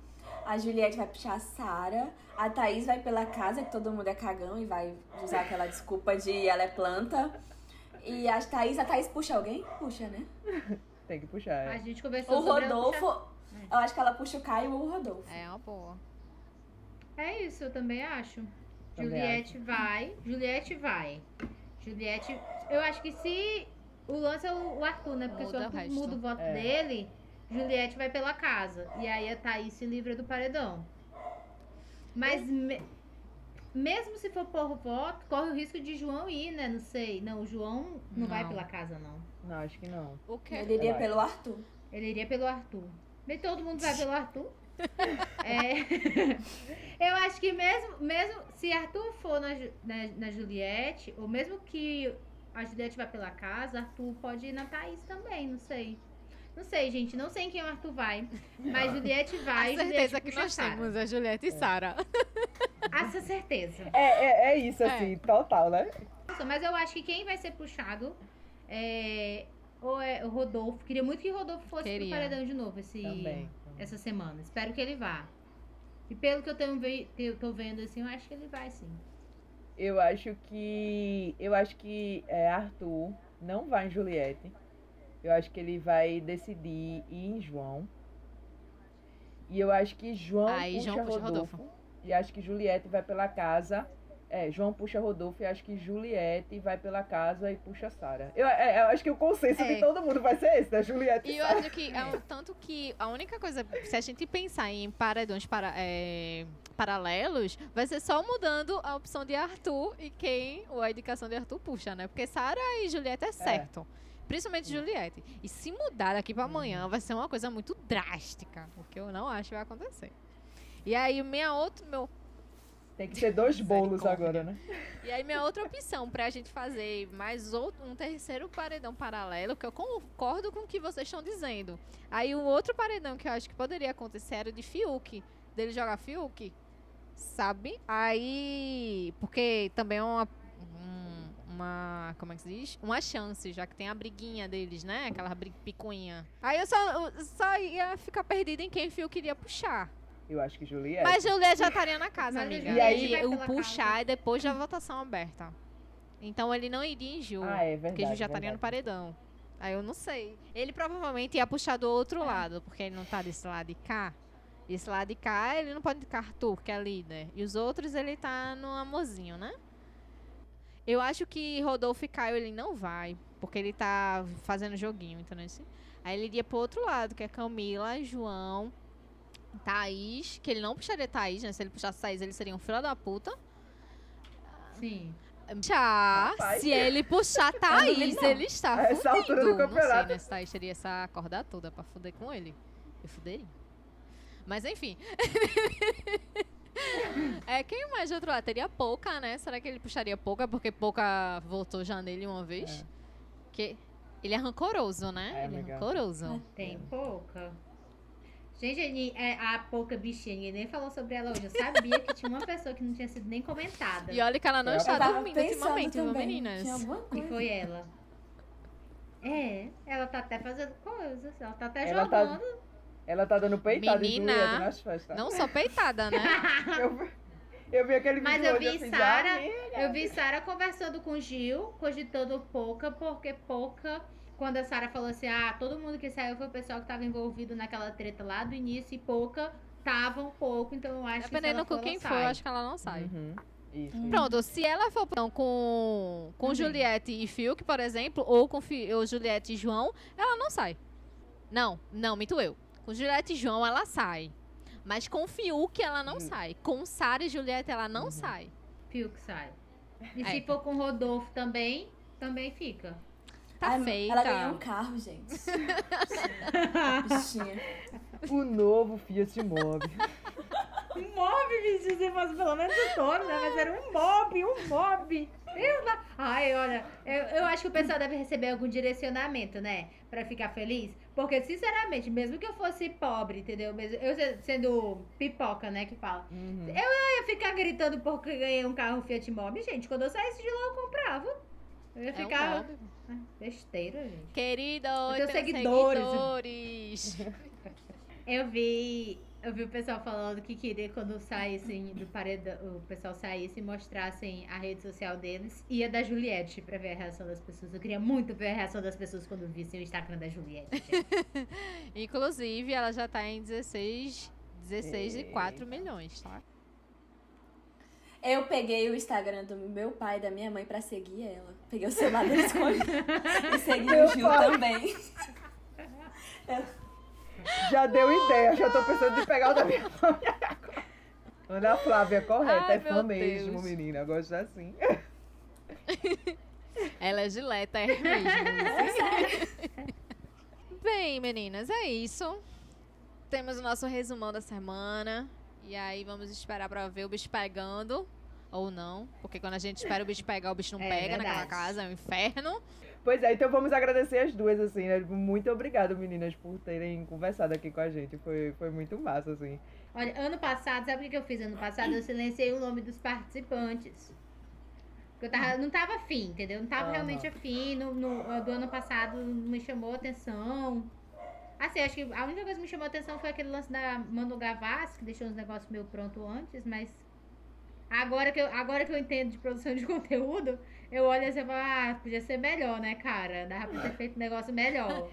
A Juliette vai puxar a Sara. A Thaís vai pela casa, que todo mundo é cagão e vai usar aquela desculpa de ela é planta. E a Thaís, a Thaís puxa alguém? Puxa, né? <laughs> Tem que puxar. A É. gente conversou O sobre ela Rodolfo, puxar- eu acho que ela puxa o Caio ou o Rodolfo. É uma boa. É isso, eu também acho. Também Juliette vai. Juliette vai. Juliette. Eu acho que se. O lance é o o Arthur, né? Porque se o Muda o Arthur resto. muda o voto É. dele, Juliette vai pela casa. E aí a Thaís se livra do paredão. Mas me- mesmo se for por voto, corre o risco de João ir, né? Não sei. Não, o João não, vai Não. pela casa, não. Não, acho que não. O quê? Ele iria Vai. pelo Arthur. Ele iria pelo Arthur. Bem, todo mundo vai pelo Arthur. É, <laughs> eu acho que mesmo, mesmo se Arthur for na, na, na Juliette, ou mesmo que a Juliette vá pela casa, Arthur pode ir na Thaís também, não sei. Não sei, gente, não sei em quem o Arthur vai. Mas Juliette <laughs> vai, a certeza Juliette que nós Sara. temos é Julieta e Sara. Essa certeza. É, é, é isso, É. assim, total, né? Nossa, Mas eu acho que quem vai ser puxado é, ou é o Rodolfo. Queria muito que o Rodolfo fosse Queria. pro paredão de novo esse, Também. essa semana. Espero que ele vá. E pelo que eu, tenho, ve- que eu tô vendo, assim, eu acho que ele vai, sim. Eu acho que. Eu acho que é, Arthur não vai em Juliette. Eu acho que ele vai decidir ir em João. E eu acho que João Aí, puxa, João puxa Rodolfo. Rodolfo. E acho que Juliette vai pela casa. É, João puxa Rodolfo e acho que Juliette vai pela casa e puxa Sara. Eu, é, eu acho que o consenso É. de todo mundo vai ser esse, né? Juliette E e eu acho que, é tanto que a única coisa, se a gente pensar em paredões para, é, paralelos, vai ser só mudando a opção de Arthur e quem, ou a indicação de Arthur puxa, né? Porque Sara e Julieta é certo. Principalmente Juliette. E se mudar daqui pra amanhã, vai ser uma coisa muito drástica. O que eu não acho que vai acontecer. E aí, minha outra, meu, Tem que ser dois bolos agora, né? E aí, minha outra opção pra gente fazer mais outro, um terceiro paredão paralelo, que eu concordo com o que vocês estão dizendo. Aí, um outro paredão que eu acho que poderia acontecer era o de Fiuk, dele jogar Fiuk, sabe? Aí, porque também é uma, um- uma, como é que se diz? Uma chance, já que tem a briguinha deles, né? Aquela picuinha. Aí eu só, eu só ia ficar perdida em quem Fiuk iria puxar. Eu acho que Juliette. Mas Juliette já estaria na casa, amiga. E E aí- o puxar casa. é depois da votação aberta. Então ele não iria em Ju. Ah, é porque verdade. Ju já estaria no paredão. Aí eu não sei. Ele provavelmente ia puxar do outro lado, porque ele não tá desse lado de cá. Esse lado de cá, ele não pode indicar Arthur, que é líder. E os outros, ele tá no amorzinho, né? Eu acho que Rodolfo e Caio, ele não vai. Porque ele tá fazendo joguinho, entendeu? assim? Aí ele iria pro outro lado, que é Camila, João, Thaís. Que ele não puxaria Thaís, né? Se ele puxasse Thaís, ele seria um filho da puta. Sim. Já, Rapaz. se ele puxar <laughs> Thaís, duvido, não. ele está A essa fudido. altura do Não sei, campeonato. né? Se Thaís teria essa corda toda pra fuder com ele. Eu fuderia. Mas enfim. <laughs> <laughs> é, quem mais de outro lado? Teria Pouca, né? Será que ele puxaria Pouca? Porque Pouca votou já nele uma vez. Que ele é rancoroso, né? É, ele é rancoroso. Tem pouca. Gente, é, a pouca bichinha, ninguém nem falou sobre ela hoje. Eu sabia que tinha uma pessoa que não tinha sido nem comentada. E olha que ela não Eu está dormindo ultimamente, viu, também. meninas? E foi ela. É, ela tá até fazendo coisas. Ela tá até Ela tá- jogando. Ela tá dando peitada em Menina, Juliette nas festas. Não só peitada, né? <laughs> Eu, vi- eu vi aquele vídeo Mas eu vi assim, Sara- já, Eu vi Sara conversando com Gil, cogitando Pouca, porque Pouca, quando a Sara falou assim, ah, todo mundo que saiu foi o pessoal que tava envolvido naquela treta lá do início e Pouca tava um pouco, então eu acho que se Dependendo ela for, com quem for, eu acho que ela não sai. Uhum, Isso. Hum. Pronto, se ela for então, com, com Também. Juliette e Fiuk, por exemplo, ou com Fi- ou Juliette e João, ela não sai. Não, não, minto eu. Com Juliette e João, ela sai. Mas com Fiuk, ela não Hum. sai. Com Sara e Juliette, ela não Uhum. sai. Fio que sai. E É. se for com Rodolfo também, também fica. Tá Ai, feita. Ela ganhou um carro, gente. <laughs> Bichinha. O novo Fiat Mobi. Um mob, bicho, se fosse pelo menos o touro, né? Mas era um mob, um mob. Eu lá- Ai, olha, eu, eu acho que o pessoal deve receber algum direcionamento, né? Pra ficar feliz. Porque, sinceramente, mesmo que eu fosse pobre, entendeu? Mesmo eu se- sendo pipoca, né, que fala. Uhum. Eu ia ficar gritando porque ganhei um carro Fiat Mobi, gente. Quando eu saísse de lá, eu comprava. Eu ia É um ficar. mob. Ah, Besteira, gente. Querido, tenho eu tenho seguidores. seguidores. <laughs> Eu vi. Eu vi o pessoal falando que queria quando saíssem do paredão, o pessoal saísse e mostrassem a rede social deles, ia da Juliette pra ver a reação das pessoas. Eu queria muito ver a reação das pessoas quando vissem o Instagram da Juliette. <laughs> Inclusive, ela já tá em 16, 16 e 4 milhões, tá? Eu peguei o Instagram do meu pai e da minha mãe pra seguir ela. Peguei o celular deles <laughs> e segui o Gil também. <laughs> Já deu ideia, já tô pensando em pegar o da minha família. Ana Flávia, correta, Ai, é fã mesmo, Deus. menina. Gosta assim. <laughs> Ela é gileta, é mesmo. Bem, meninas, é isso. Temos o nosso resumão da semana. E aí vamos esperar pra ver o bicho pegando. Ou não. Porque quando a gente espera o bicho pegar, o bicho não É, pega naquela verdade. casa, é um inferno. Pois é, então vamos agradecer as duas, assim, né? Muito obrigado, meninas, por terem conversado aqui com a gente. Foi, foi muito massa, assim. Olha, ano passado, sabe o que eu fiz ano passado? Eu silenciei o nome dos participantes. Porque eu tava, não tava afim, entendeu? Não tava Aham. realmente afim. No, no- do ano passado não me chamou atenção. Assim, acho que a única coisa que me chamou atenção foi aquele lance da Manu Gavassi, que deixou uns negócios meio pronto antes, mas agora que, eu, agora que eu entendo de produção de <laughs> conteúdo, eu olho assim e falo, ah, podia ser melhor, né, cara? Dava pra ter feito um negócio melhor.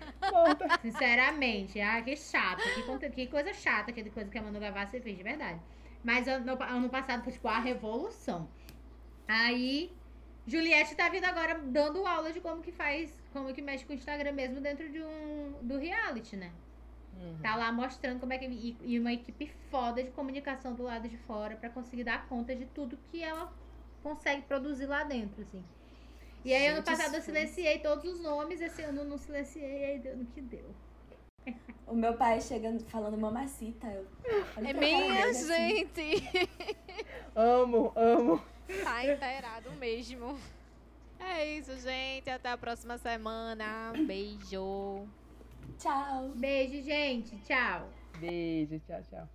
Sinceramente, ah, que chato, que, conte- que coisa chata, aquela coisa que a Manu Gavassi fez, de verdade. Mas ano, ano passado foi tipo a revolução. Aí, Juliette tá vindo agora dando aula de como que faz, como que mexe com o Instagram mesmo dentro de um do reality, né? Tá lá mostrando como é que. E, e uma equipe foda de comunicação do lado de fora pra conseguir dar conta de tudo que ela consegue produzir lá dentro, assim. E aí, ano Gente, passado eu silenciei todos os nomes, esse ano eu não silenciei, e aí deu no que deu. O meu pai chegando falando mamacita. Eu, É cara minha assim. gente. Amo, amo. Tá inteirado mesmo. É isso, gente. Até a próxima semana. Beijo. Tchau. Beijo, gente. Tchau. Beijo, tchau, tchau.